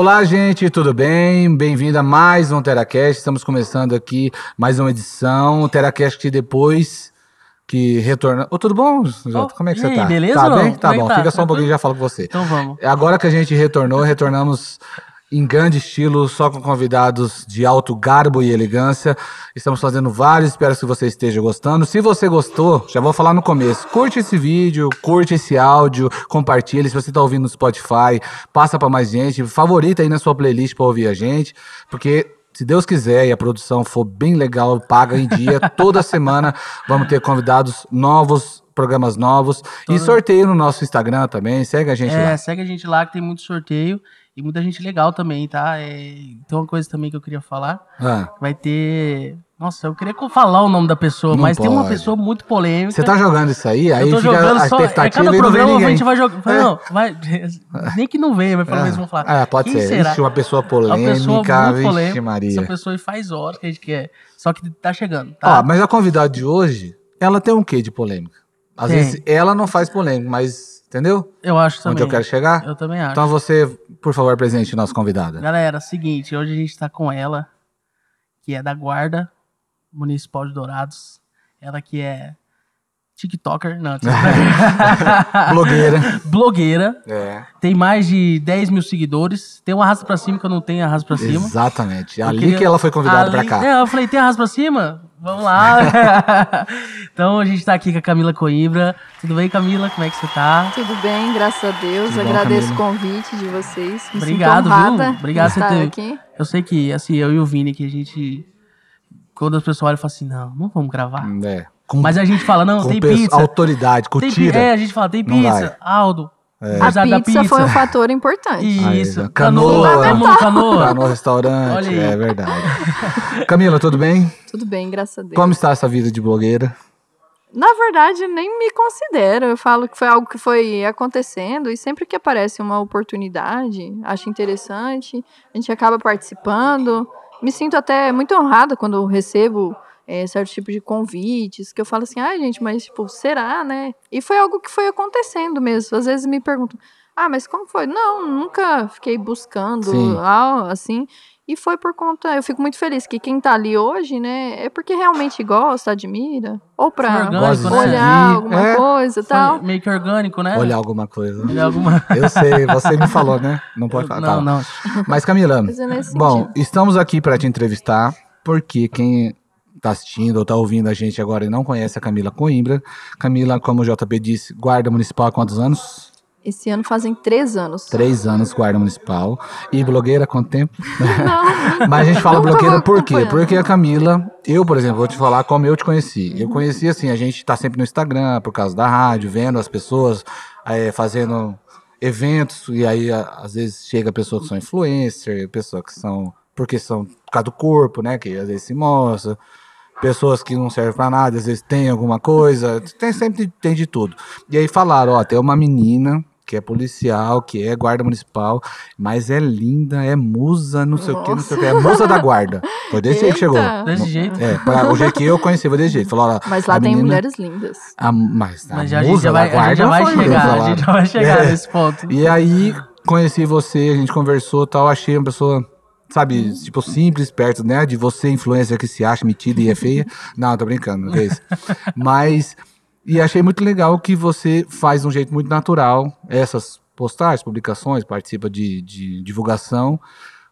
Olá, gente, tudo bem? Bem-vindo a mais um Teracast. Estamos começando aqui mais uma edição. O Teracast que depois que retorna. Ô, tudo bom, Jota? Ô, Como é que você tá? beleza Tá bem? Tá Como é bom, que tá? fica só um pouquinho Tranquilo? e já falo com você. Então vamos. Agora que a gente retornou, retornamos em grande estilo, só com convidados de alto garbo e elegância. Estamos fazendo vários, espero que você esteja gostando. Se você gostou, já vou falar no começo, curte esse vídeo, curte esse áudio, compartilhe. Se você está ouvindo no Spotify, passa para mais gente, favorita aí na sua playlist para ouvir a gente, porque se Deus quiser e a produção for bem legal, paga em dia, toda semana vamos ter convidados novos, programas novos e sorteio no nosso Instagram também. Segue a gente É, lá. segue a gente lá que tem muito sorteio e muita gente legal também, tá? É, tem uma coisa também que eu queria falar. Ah. Vai ter. Nossa, eu queria falar o nome da pessoa, Não mas tem uma pode. pessoa muito polêmica. Você tá jogando isso aí, aí fica jogando a só. É expectativa cada programa a gente vai jogar. É. Não, vai. Nem que não venha, mas pelo menos vamos falar. Ah, pode ser. será? Ixi, uma pessoa Uma polêmica, pessoa muito vixe polêmica. Maria. Essa pessoa faz horas que a gente quer. Só que tá chegando, tá? Ó, mas a convidada de hoje, ela tem um quê de polêmica? Às Tem. vezes ela não faz polêmica, mas entendeu? eu acho também. Onde eu quero chegar? Eu também acho. Então você, por favor, presente nossa convidada. Galera, seguinte, hoje a gente tá com ela, que é da Guarda Municipal de Dourados. Ela que é TikToker, não, Blogueira. blogueira, É. tem mais de 10 mil seguidores, tem um arrasta pra cima que eu não tenho arrasta pra cima. Exatamente. É Eu Ali queria- que ela foi convidada pra Ali- cá. É, eu falei, tem arrasta pra cima? Vamos lá. então a gente tá aqui com a Camila Coimbra. Tudo bem, Camila? Como é que você tá? Tudo bem, graças a Deus. Bom, Agradeço Camila? o convite de vocês. Me Obrigado, viu? Obrigado por estar ter- aqui. Eu sei que, assim, eu e o Vini, que a gente. Quando as pessoas olham, falam assim: não, não vamos gravar. É. Com, Mas a gente fala, não, com tem pizza. autoridade, com Tem tira. É, a gente fala, tem pizza. Aldo. A Usar da pizza, foi um fator importante. Isso. Aí, canoa. canoa. Canoa. No restaurante, é verdade. Camila, tudo bem? Tudo bem, graças a Deus. Como está essa vida de blogueira? Na verdade, nem me considero. Eu falo que foi algo que foi acontecendo e sempre que aparece uma oportunidade, acho interessante, a gente acaba participando. Me sinto até muito honrada quando recebo é, certo tipo de convites, que eu falo assim, ah, gente, mas tipo, será, né? E foi algo que foi acontecendo mesmo. Às vezes me perguntam, ah, mas como foi? Não, nunca fiquei buscando algo assim. E foi por conta, eu fico muito feliz que quem tá ali hoje, né, é porque realmente gosta, admira, ou pra orgânico, né? olhar seguir, alguma é. coisa e tal. meio que orgânico, né? Olhar alguma coisa. Olhar alguma. Eu sei, você me falou, né? Não pode falar. Não, tá. não. Mas Camila, é bom, sentido. estamos aqui para te entrevistar, porque quem tá assistindo ou tá ouvindo a gente agora e não conhece a Camila Coimbra, Camila, como o JP disse, guarda municipal há quantos anos? Esse ano fazem três anos. Três anos guarda municipal. E blogueira quanto tempo? Não, Mas a gente fala blogueira por quê? Porque a Camila, eu, por exemplo, vou te falar como eu te conheci. Eu conheci assim, a gente tá sempre no Instagram, por causa da rádio, vendo as pessoas eh, fazendo eventos, e aí às vezes chega pessoas que são influencer, pessoas que são. Porque são por causa do corpo, né? Que às vezes se mostra. Pessoas que não servem pra nada, às vezes tem alguma coisa, tem, sempre tem de tudo. E aí falaram, ó, tem uma menina que é policial, que é guarda municipal, mas é linda, é musa, não sei o que, não sei o que, é musa da guarda. Foi desse jeito que chegou. Desse jeito. É, pra, o jeito que eu conheci foi desse jeito. Falou, ó, Mas lá a tem menina- mulheres lindas. A, mas a Mas a gente musa já da vai, a guarda gente já vai chegar. musa A gente já vai chegar É. nesse ponto. E aí, conheci você, a gente conversou e tal, achei uma pessoa, sabe, tipo, simples, perto, né, de você, influencer que se acha metida e é feia. Não, tô brincando, não é isso. Mas, e achei muito legal que você faz de um jeito muito natural essas postagens, publicações, participa de, de divulgação,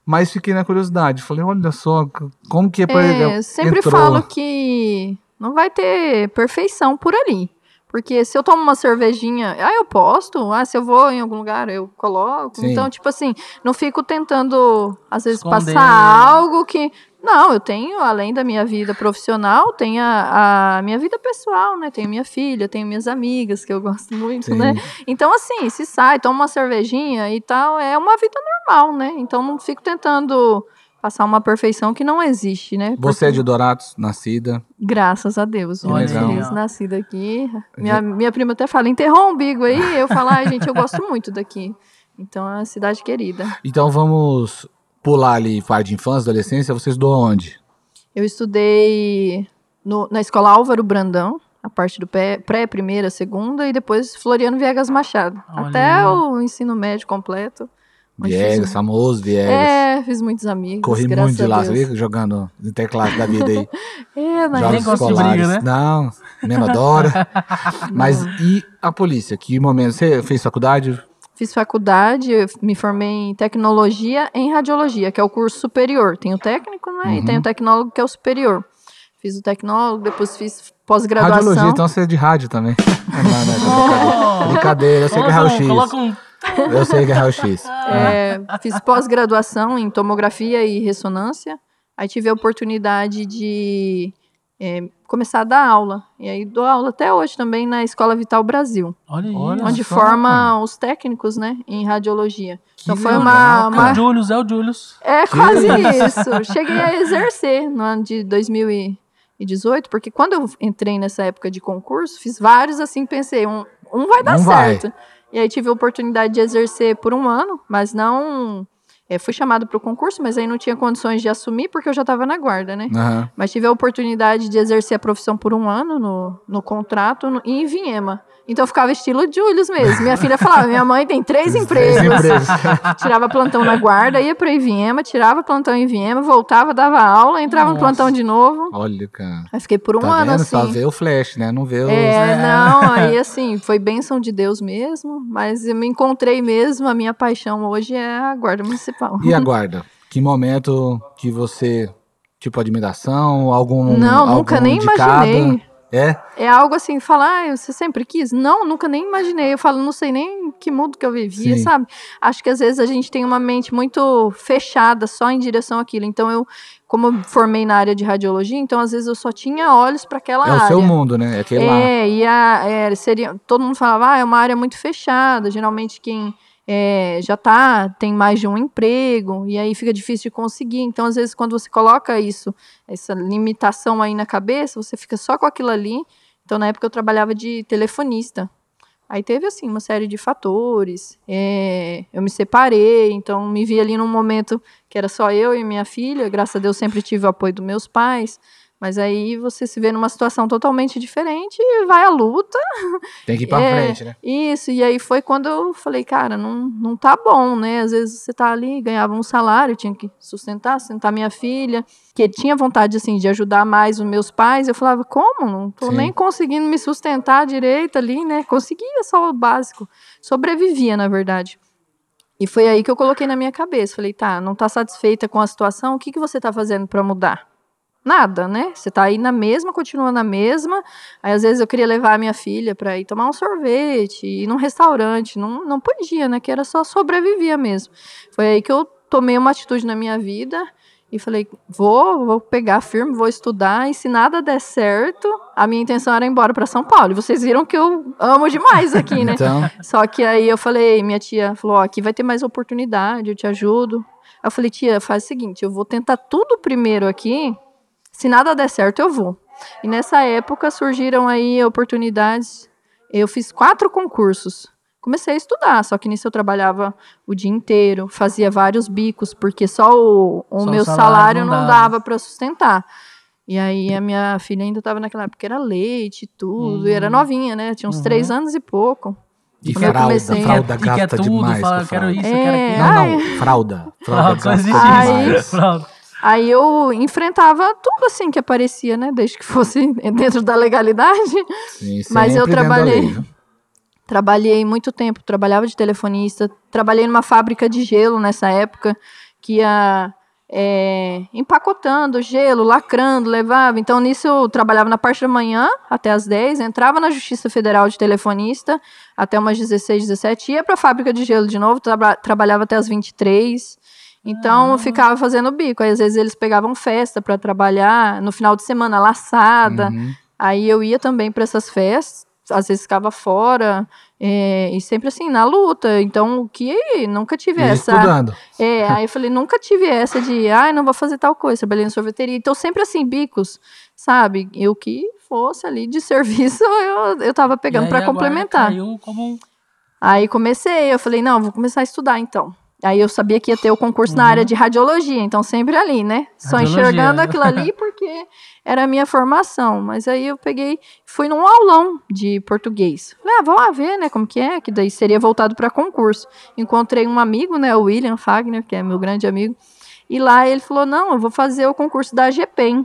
mas fiquei na curiosidade, falei, olha só, como que é pra É, eu sempre entrou- falo que não vai ter perfeição por ali. Porque se eu tomo uma cervejinha, ah, eu posto. Ah, se eu vou em algum lugar, eu coloco. Sim. Então, tipo assim, não fico tentando, às vezes, Esconder. passar algo que. Não, eu tenho, além da minha vida profissional, tenho a, a minha vida pessoal, né? Tenho minha filha, tenho minhas amigas, que eu gosto muito, Sim. né? Então, assim, se sai, toma uma cervejinha e tal, é uma vida normal, né? Então, não fico tentando passar uma perfeição que não existe, né? Você é de Dourados, nascida. Graças a Deus, Que feliz nascida aqui. Minha, minha prima até fala, enterrou o umbigo aí. Eu falo, ai, gente, eu gosto muito daqui. Então, é uma cidade querida. Então vamos pular ali parte de infância, adolescência. Você estudou onde? Eu estudei no- na escola Álvaro Brandão, a parte do pré, pré, primeira, segunda, e depois Floriano Viegas Machado. Olha Até o ensino médio completo Viegas, famoso Viegas. É, fiz muitos amigos. Corri muito de lá, viu? Jogando interclasse da vida aí. É, mas Nem Jogos gosta de escolares. briga, né? Não, menor Mas e a polícia? Que momento? Você fez faculdade? fiz faculdade, me formei em tecnologia em radiologia, que é o curso superior. Tem o técnico, né? E Uhum. tem o tecnólogo, que é o superior. Fiz o tecnólogo, depois fiz Radiologia, pós-graduação. então você é de rádio também. não, não, é brincadeira. Brincadeira, eu sei que é raio-x. Coloca um... Eu sei que é raio-x. É, fiz pós-graduação em tomografia e ressonância. Aí tive a oportunidade de é, começar a dar aula. E aí dou aula até hoje também na Escola Vital Brasil, Olha aí. Onde só, forma os técnicos, né, em radiologia. Então Que foi legal, uma, É uma o Julius, é o Julius. É quase isso. Cheguei a exercer no ano de 2018, porque quando eu entrei nessa época de concurso, fiz vários assim, pensei, um, um vai dar Um vai. E aí tive a oportunidade de exercer por um ano, mas não. é, fui chamado para o concurso, mas aí não tinha condições de assumir porque eu já estava na guarda, né? Aham. Mas tive a oportunidade de exercer a profissão por um ano no, no contrato no, em Viema. Então eu ficava estilo Julius mesmo. Minha filha falava: minha mãe tem três Três empregos. empregos. tirava plantão na guarda, ia para Iviema, tirava plantão em Iviema, voltava, dava aula, entrava no Nossa. plantão de novo. Olha, cara. Aí fiquei por um tá ano vendo? assim. Só vê o flash, né? Não vê os... É, É. não, aí assim, foi bênção de Deus mesmo, mas eu me encontrei mesmo, a minha paixão hoje é a guarda municipal. E a guarda? Que momento que você, tipo, admiração, algum Não, algum nunca nem indicado? imaginei. É? É algo assim, falar, ah, você sempre quis? Não, nunca nem imaginei. Eu falo, não sei nem que mundo que eu vivia, Sim. sabe? Acho que às vezes a gente tem uma mente muito fechada só em direção àquilo. Então eu, como eu formei na área de radiologia, então às vezes eu só tinha olhos para aquela É área. o seu mundo, né? É aquele lá. É, e a, é, seria, todo mundo falava, ah, é uma área muito fechada. Geralmente quem é, já tá, tem mais de um emprego, e aí fica difícil de conseguir. Então, às vezes, quando você coloca isso, essa limitação aí na cabeça, você fica só com aquilo ali. Então, na época, eu trabalhava de telefonista. Aí teve, assim, uma série de fatores. é, eu me separei, então me vi ali num momento que era só eu e minha filha. Graças a Deus, sempre tive o apoio dos meus pais. Mas aí você se vê numa situação totalmente diferente e vai à luta. Tem que ir pra É, frente, né? Isso, e aí foi quando eu falei, cara, não, não tá bom, né? Às vezes você tá ali, ganhava um salário, tinha que sustentar, sustentar minha filha, que tinha vontade, assim, de ajudar mais os meus pais. Eu falava, como? Não tô Sim. nem conseguindo me sustentar direito ali, né? Conseguia só o básico. Sobrevivia, na verdade. E foi aí que eu coloquei na minha cabeça. Falei, tá, não tá satisfeita com a situação, o que, que você tá fazendo para mudar? Nada, né? Você tá aí na mesma, continua na mesma. Aí às vezes eu queria levar a minha filha para ir tomar um sorvete, ir num restaurante, não, não podia, né? Que era só sobrevivia mesmo. Foi aí que eu tomei uma atitude na minha vida e falei, vou, vou pegar firme, vou estudar, e se nada der certo, a minha intenção era ir embora para São Paulo. E vocês viram que eu amo demais aqui, né? Então, Só que aí eu falei, minha tia falou, ó, aqui vai ter mais oportunidade, eu te ajudo. Eu falei, tia, faz o seguinte, eu vou tentar tudo primeiro aqui, se nada der certo, eu vou. E nessa época surgiram aí oportunidades. Eu fiz quatro concursos. Comecei a estudar, só que nisso eu trabalhava o dia inteiro, fazia vários bicos, porque só o, o Só o meu salário salário não dava. dava para sustentar. E aí a minha filha ainda estava naquela época, era leite e tudo, e era Hum. novinha, né? Tinha uns Uhum. três anos e pouco. e Quando eu fralda, comecei- fralda E quer gasta tudo, demais. fala, quero fralda. isso, É, quero aquilo. Não, não, fralda. Fralda Fralda, gasta demais. Fralda. Aí eu enfrentava tudo assim que aparecia, né? Desde que fosse dentro da legalidade. Sim, Mas eu trabalhei. lei? Trabalhei muito tempo, trabalhava de telefonista, trabalhei numa fábrica de gelo nessa época, que ia é, empacotando gelo, lacrando, levava. Então, nisso eu trabalhava na parte da manhã, até as 10, entrava na Justiça Federal de telefonista, até umas 16, 17, ia para a fábrica de gelo de novo, traba- trabalhava até as 23. Então, eu ficava fazendo bico. Aí, às vezes, eles pegavam festa para trabalhar, no final de semana, laçada. Uhum. Aí eu ia também para essas festas, às vezes ficava fora, é, e sempre assim, na luta. Então, o que nunca tive E essa. estudando. É, aí eu falei, nunca tive essa de, ai, não vou fazer tal coisa, trabalhei em sorveteria. Então, sempre assim, bicos, sabe? Eu que fosse ali de serviço, eu, eu tava pegando para complementar. Caiu como Aí comecei, eu falei, não, vou começar a estudar então. Aí eu sabia que ia ter o concurso na Uhum. área de radiologia, então sempre ali, né? Só Radiologia. enxergando aquilo ali, porque porque era a minha formação. Mas aí eu peguei, fui num aulão de português. Falei, ah, vamos lá ver, né, como que é, que daí seria voltado para concurso. Encontrei um amigo, né, o William Fagner, que é meu grande amigo, e lá ele falou, não, eu vou fazer o concurso da GPEM.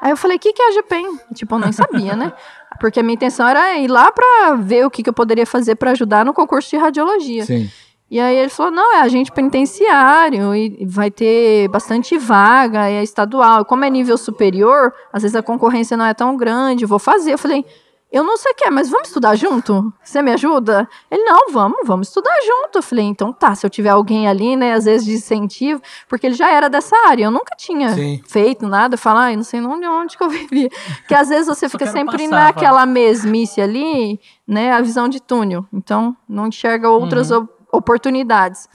Aí eu falei, o que, que é a GPEM? Tipo, eu nem sabia, né? Porque a minha intenção era ir lá para ver o que, que eu poderia fazer para ajudar no concurso de radiologia. Sim. E aí ele falou: não, é agente penitenciário e vai ter bastante vaga, é estadual. Como é nível superior, às vezes a concorrência não é tão grande, vou fazer. Eu falei: eu não sei o que é, mas vamos estudar junto? Você me ajuda? Ele: não, vamos, vamos estudar junto. Eu falei: então tá, se eu tiver alguém ali, né, às vezes de incentivo, porque ele já era dessa área, eu nunca tinha Sim. feito nada, falar, ah, não sei onde, onde que eu vivia. Que às vezes você fica sempre passar, naquela mesmice ali, né, a visão de túnel. Então, não enxerga outras Uhum. Op- oportunidades.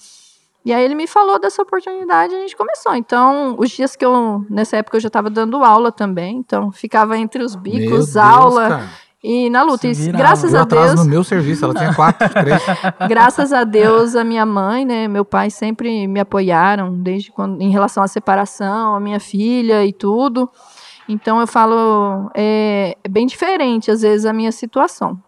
E aí ele me falou dessa oportunidade e a gente começou. Então, os dias que eu, nessa época eu já estava dando aula também, então ficava entre os Meu bicos, Deus, aula cara. e na luta. E graças a Deus, no meu serviço, ela tinha quatro, três. graças a Deus, a minha mãe, né, meu pai sempre me apoiaram desde quando em relação à separação, a minha filha e tudo. Então eu falo, é, é bem diferente às vezes a minha situação.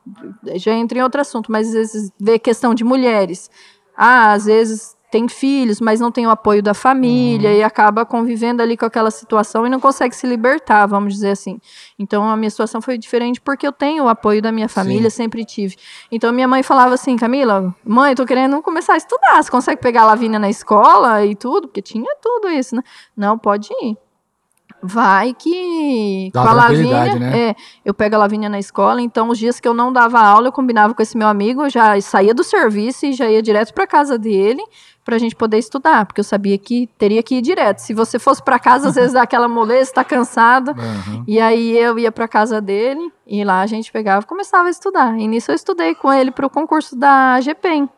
Já entra em outro assunto, mas às vezes vê questão de mulheres. Ah, às vezes tem filhos, mas não tem o apoio da família Uhum. e acaba convivendo ali com aquela situação e não consegue se libertar, vamos dizer assim. Então a minha situação foi diferente porque eu tenho o apoio da minha família, sempre tive. Então minha mãe falava assim, Camila, mãe, tô querendo começar a estudar, você consegue pegar a Lavínia na escola e tudo? Porque tinha tudo isso, né? Não, pode ir. Vai que Dá com a Lavínia, né? é, eu pego a Lavínia na escola, então os dias que eu não dava aula, eu combinava com esse meu amigo, eu já saía do serviço e já ia direto para casa dele pra gente poder estudar, porque eu sabia que teria que ir direto. Se você fosse para casa, às vezes dá aquela moleza, tá cansado, Aham. e aí eu ia para casa dele e lá a gente pegava e começava a estudar. E nisso eu estudei com ele para o concurso da GPEM.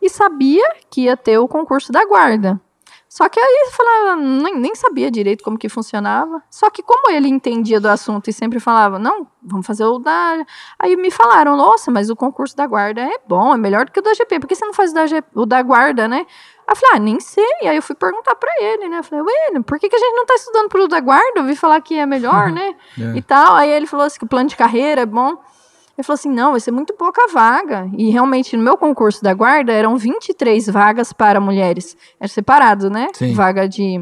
E sabia que ia ter o concurso da guarda. Só que aí falava, nem, nem sabia direito como que funcionava. Só que como ele entendia do assunto e sempre falava, não, vamos fazer o da. Aí me falaram, nossa, mas o concurso da guarda é bom, é melhor do que o da GP. Por que você não faz o da, G- o da guarda, né? Aí eu falei, ah, nem sei. Aí eu fui perguntar pra ele, né? Eu falei, William, por que, que a gente não tá estudando pro da guarda? Eu ouvi falar que é melhor, né? É. E tal. Aí ele falou assim que o plano de carreira é bom. Ele falou assim: não, vai ser muito pouca vaga. E realmente, no meu concurso da guarda, eram 23 vagas para mulheres. Era separado, né? Sim. Vaga de.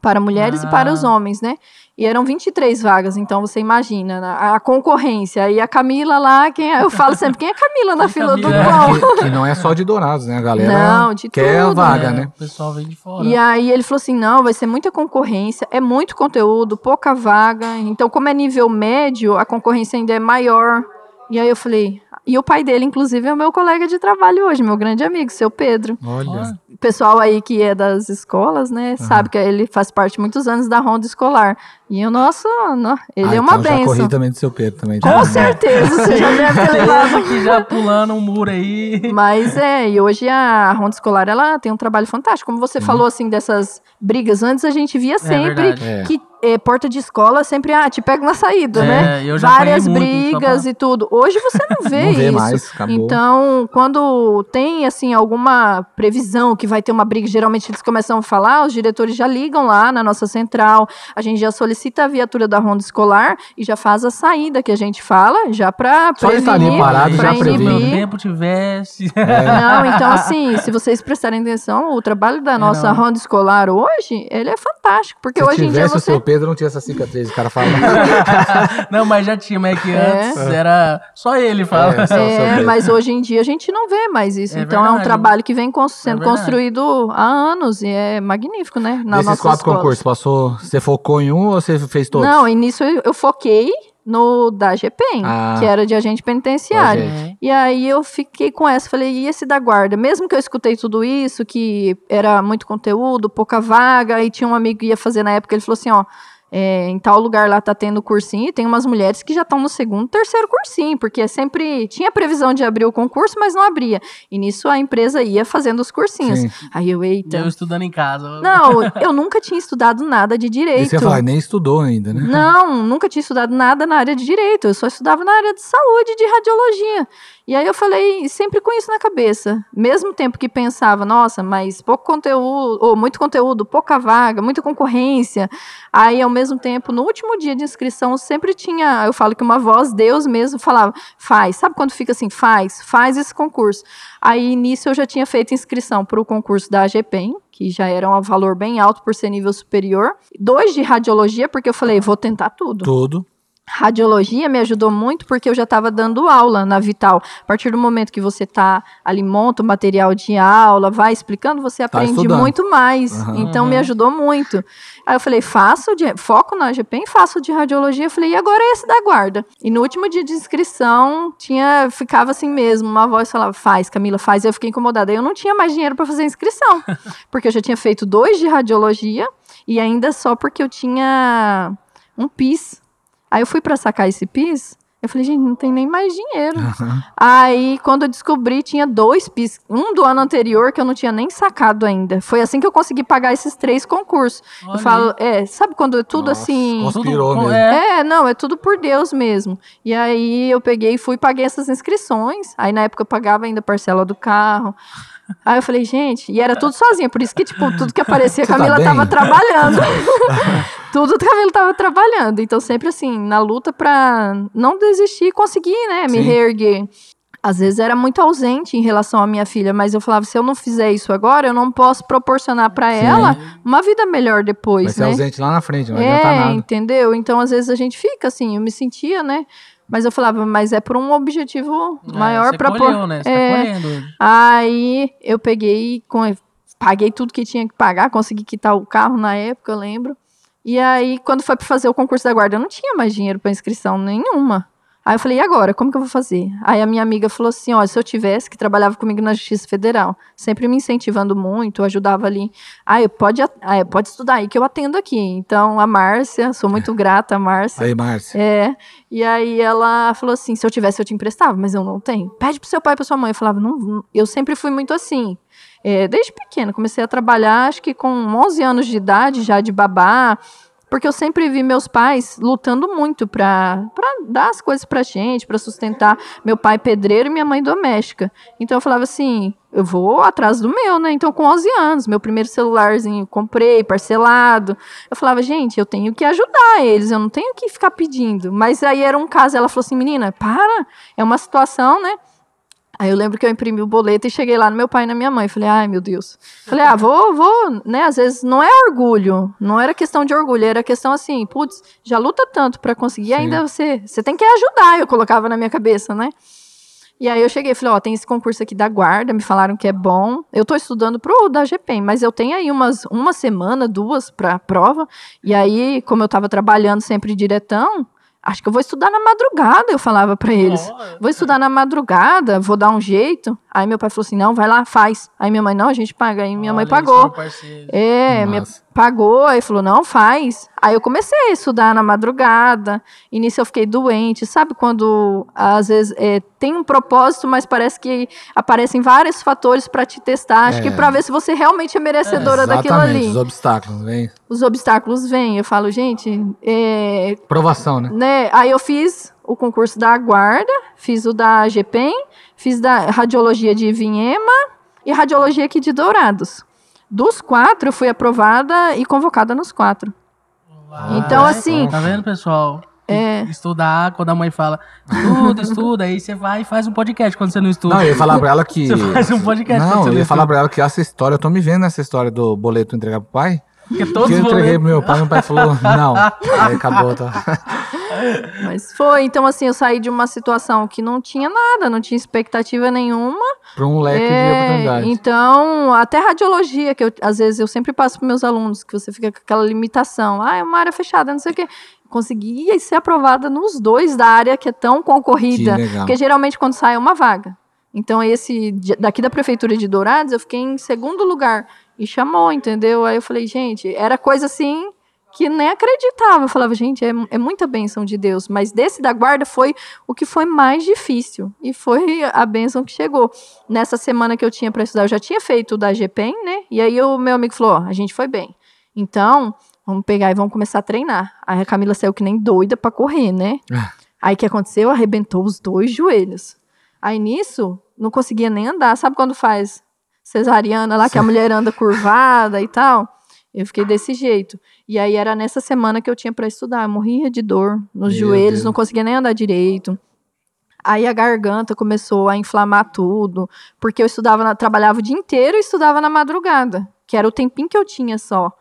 Para mulheres e Ah. para os homens, né? E eram 23 vagas, então você imagina né? a, a concorrência. E a Camila lá, quem é? Eu falo sempre, quem é a Camila na é fila do Camila? pão? Que, que não é só de Dourados, né? A galera Não, de quer tudo, vaga, É, né? O pessoal vem de fora. E aí ele falou assim: não, vai ser muita concorrência, é muito conteúdo, pouca vaga. Então, como é nível médio, a concorrência ainda é maior. E aí eu falei, e o pai dele, inclusive, é o meu colega de trabalho hoje, meu grande amigo, seu Pedro. Olha. O pessoal aí que é das escolas, né, sabe que ele faz parte muitos anos da ronda escolar. E o nosso, no- ele Ah, é uma então já corri benção. também do seu Pedro também. Com certeza, você já deve ter levado aqui já pulando um muro aí. Mas é, e hoje a ronda escolar ela tem um trabalho fantástico. Como você falou assim dessas brigas antes, a gente via sempre verdade. É. que é, porta de escola sempre ah, te pega na saída, É, né? eu já Várias brigas e tudo. Hoje você não vê Não vê isso. mais. Então, quando tem assim alguma previsão que vai ter uma briga, geralmente eles começam a falar, os diretores já ligam lá na nossa central, a gente já solicita a viatura da ronda escolar e já faz a saída que a gente fala, já para Só ele tá ali prevenir, parado, pra já Se o inibir. tempo tivesse. Não, então assim, se vocês prestarem atenção, o trabalho da nossa não. ronda escolar hoje, ele é fantástico, porque Se hoje em dia você seu Pedro, não tinha essa cicatriz. O cara fala. não, mas já tinha, mas é que É. antes era só ele falando. É, só seu É, mas hoje em dia a gente não vê mais isso. É então é um verdade. trabalho que vem sendo verdade. construído há anos e é magnífico, né? Na Desses nossa quatro escola. concursos, passou. Você focou em um ou você fez todos? Não, nisso eu, eu foquei no da GPEM, Ah. que era de agente penitenciário. Uhum. E aí eu fiquei com essa, falei, e esse da guarda? Mesmo que eu escutei tudo isso, que era muito conteúdo, pouca vaga, e tinha um amigo que ia fazer na época, ele falou assim, ó, é, em tal lugar lá tá tendo cursinho, e tem umas mulheres que já estão no segundo, terceiro cursinho, porque sempre tinha previsão de abrir o concurso, mas não abria. E nisso a empresa ia fazendo os cursinhos. Sim. Aí eu, eita. Eu estudando em casa. Não, eu nunca tinha estudado nada de E direito. você ia falar, nem estudou ainda, né? Não, nunca tinha estudado nada na área de direito. Eu só estudava na área de saúde, de radiologia. E aí eu falei, sempre com isso na cabeça. Mesmo tempo que pensava, nossa, mas pouco conteúdo, ou muito conteúdo, pouca vaga, muita concorrência. Aí, ao mesmo tempo, no último dia de inscrição, sempre tinha, eu falo que uma voz, Deus mesmo, falava, faz. Sabe quando fica assim, faz, faz esse concurso. Aí, nisso, eu já tinha feito inscrição para o concurso da AGPEM, que já era um valor bem alto por ser nível superior. Dois de radiologia, porque eu falei, vou tentar tudo. Tudo. Radiologia me ajudou muito porque eu já estava dando aula na Vital. A partir do momento que você tá ali, monta o material de aula, vai explicando, você aprende estudando. muito mais. Aham. Então me ajudou muito. Aí eu falei, faço de foco na GPEM, faço de radiologia. Eu falei, e agora esse da guarda? E no último dia de inscrição, tinha ficava assim mesmo, uma voz falava, faz, Camila, faz. Eu fiquei incomodada. Eu não tinha mais dinheiro para fazer inscrição, porque eu já tinha feito dois de radiologia e ainda só porque eu tinha um PIS. Aí eu fui pra sacar esse PIS, eu falei, gente, não tem nem mais dinheiro. Aí, quando eu descobri, tinha dois PIS. Um do ano anterior que eu não tinha nem sacado ainda. Foi assim que eu consegui pagar esses três concursos. Olha eu falo, é, sabe quando é tudo Nossa, assim. cons- Tudo Conspirou com- mesmo. É, É, não, é tudo por Deus mesmo. E aí eu peguei e fui e paguei essas inscrições. Aí na época eu pagava ainda a parcela do carro. Aí eu falei, gente, e era tudo sozinha, por isso que, tipo, tudo que aparecia, a tá Camila bem? tava trabalhando. tudo a Camila tava trabalhando. Então, sempre assim, na luta pra não desistir e conseguir, né, me Sim. reerguer. Às vezes era muito ausente em relação à minha filha, mas eu falava, se eu não fizer isso agora, eu não posso proporcionar Sim. ela uma vida melhor Vai depois, ser né? ausente lá na frente, não adianta É, nada. entendeu? Então, às vezes a gente fica assim, eu me sentia, né? Mas eu falava, mas é por um objetivo maior É, você pra colheu, pôr. né? Você é. tá colhendo hoje. Aí eu peguei, com- paguei tudo que tinha que pagar, consegui quitar o carro na época, eu lembro. E aí, quando foi pra fazer o concurso da guarda, eu não tinha mais dinheiro pra inscrição nenhuma. Aí eu falei, e agora? Como que eu vou fazer? Aí a minha amiga falou assim: olha, se eu tivesse, que trabalhava comigo na Justiça Federal, sempre me incentivando muito, ajudava ali. Ah, pode, ah, pode estudar aí que eu atendo aqui. Então, a Márcia, sou muito grata, a Márcia. Aí, Márcia. É. E aí ela falou assim: se eu tivesse, eu te emprestava, mas eu não tenho. Pede pro seu pai e pra sua mãe. Eu falava, não. eu sempre fui muito assim. É, desde pequena, comecei a trabalhar, acho que com 11 anos de idade, já de babá, porque eu sempre vi meus pais lutando muito pra dar as coisas pra gente, pra sustentar meu pai pedreiro e minha mãe doméstica. Então eu falava assim, eu vou atrás do meu, né? Então com 11 anos, meu primeiro celularzinho comprei, parcelado. Eu falava, gente, eu tenho que ajudar eles, eu não tenho que ficar pedindo. Mas aí era um caso, ela falou assim, menina, para, é uma situação, né? Aí eu lembro que eu imprimi o boleto e cheguei lá no meu pai e na minha mãe. Falei, ai meu Deus. Falei, ah, vou, vou, né? Às vezes não é orgulho, não era questão de orgulho, era questão assim, putz, já luta tanto pra conseguir, Sim. ainda você, você tem que ajudar, eu colocava na minha cabeça, né? E aí eu cheguei e falei, ó, tem esse concurso aqui da guarda, me falaram que é bom. Eu tô estudando pro da GPEM, mas eu tenho aí umas uma semana, duas pra prova. E aí, como eu tava trabalhando sempre diretão, acho que eu vou estudar na madrugada, eu falava pra eles. Vou estudar na madrugada, vou dar um jeito. Aí meu pai falou assim: não, vai lá, faz. Aí minha mãe, não, a gente paga. Aí minha mãe olha, eles pagou. É, minha, pagou, aí falou, não, faz. Aí eu comecei a estudar na madrugada, início eu fiquei doente, sabe quando às vezes é, tem um propósito, mas parece que aparecem vários fatores pra te testar, acho É. que pra ver se você realmente é merecedora daquilo Exatamente, ali. os obstáculos, vem. Os obstáculos vêm, eu falo, gente, é, Provação, né? né? Aí eu fiz o concurso da guarda, fiz o da GPEM, fiz da radiologia de Vinhema e radiologia aqui de Dourados. Dos quatro, eu fui aprovada e convocada nos quatro. Uau. Então, assim, Tá vendo, pessoal? É. Estudar, quando a mãe fala, estuda, estuda, aí você vai e faz um podcast quando você não estuda. Não, eu ia falar pra ela que. Você faz um podcast Não, eu ia falar pra ela que essa história, eu tô me vendo nessa história do boleto entregar pro pai. Porque todos eu entreguei pro meu pai, meu pai falou, não. Aí acabou, tá? Mas foi, então assim, eu saí de uma situação que não tinha nada, não tinha expectativa nenhuma. Pra um leque de É, oportunidades. então, até radiologia, que eu, às vezes eu sempre passo para meus alunos, que você fica com aquela limitação. Ah, é uma área fechada, não sei o quê. Consegui ser aprovada nos dois da área que é tão concorrida. Porque geralmente quando sai é uma vaga. Então, esse de- daqui da Prefeitura de Dourados, eu fiquei em segundo lugar. E chamou, entendeu? Aí eu falei, gente, era coisa assim que nem acreditava. Eu falava, gente, é, é muita bênção de Deus. Mas desse da guarda foi o que foi mais difícil. E foi a bênção que chegou. Nessa semana que eu tinha para estudar, eu já tinha feito o da GPEM, né? E aí o meu amigo falou, ó, a gente foi bem. Então, vamos pegar e vamos começar a treinar. Aí a Camila saiu que nem doida para correr, né? Ah. Aí o que aconteceu? Arrebentou os dois joelhos. Aí nisso, não conseguia nem andar. Sabe quando faz cesariana lá, que a mulher anda curvada e tal? Eu fiquei desse jeito. E aí era nessa semana que eu tinha para estudar. Eu morria de dor nos Meu joelhos, Deus. não conseguia nem andar direito. Aí a garganta começou a inflamar tudo, porque eu estudava, na- trabalhava o dia inteiro e estudava na madrugada, que era o tempinho que eu tinha só.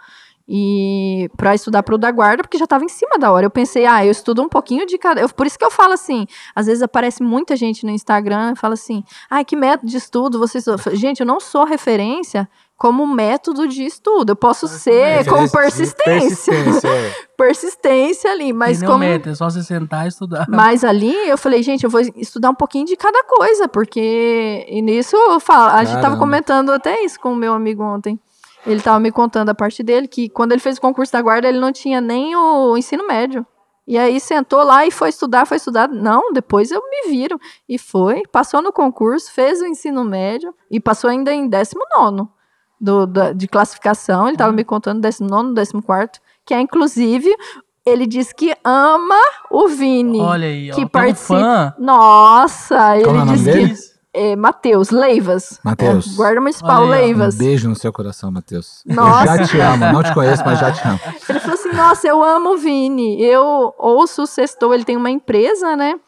E para estudar pro da guarda, porque já estava em cima da hora. Eu pensei, ah, eu estudo um pouquinho de cada. Eu, por isso que eu falo assim, às vezes aparece muita gente no Instagram e fala assim: "Ai, que método de estudo você estuda?" Eu falo, Gente, eu não sou referência como método de estudo. Eu posso ser com persistência. Persistência, é. Persistência ali, mas Tem como nenhum meta, é só você sentar e estudar. mas ali eu falei, gente, eu vou estudar um pouquinho de cada coisa, porque e nisso eu falo, a gente tava Caramba. comentando até isso com o meu amigo ontem. Ele tava me contando a parte dele que quando ele fez o concurso da guarda, ele não tinha nem o ensino médio. E aí sentou lá e foi estudar, foi estudar. Não, depois eu me viro. E foi, passou no concurso, fez o ensino médio e passou ainda em 19 do, da- de classificação. Ele tava me contando 19, 14, que é inclusive. Ele diz que ama o Vini. Olha aí, ó. que um participa- fã. Nossa, ele é dele? que. É, Matheus, Leivas. Mateus. É, guarda municipal, ó. Leivas. Um beijo no seu coração, Matheus. Nossa. Eu já te amo. Não te conheço, mas já te amo. Ele falou assim: Nossa, eu amo o Vini. Eu ouço o Sextou, ele tem uma empresa, né?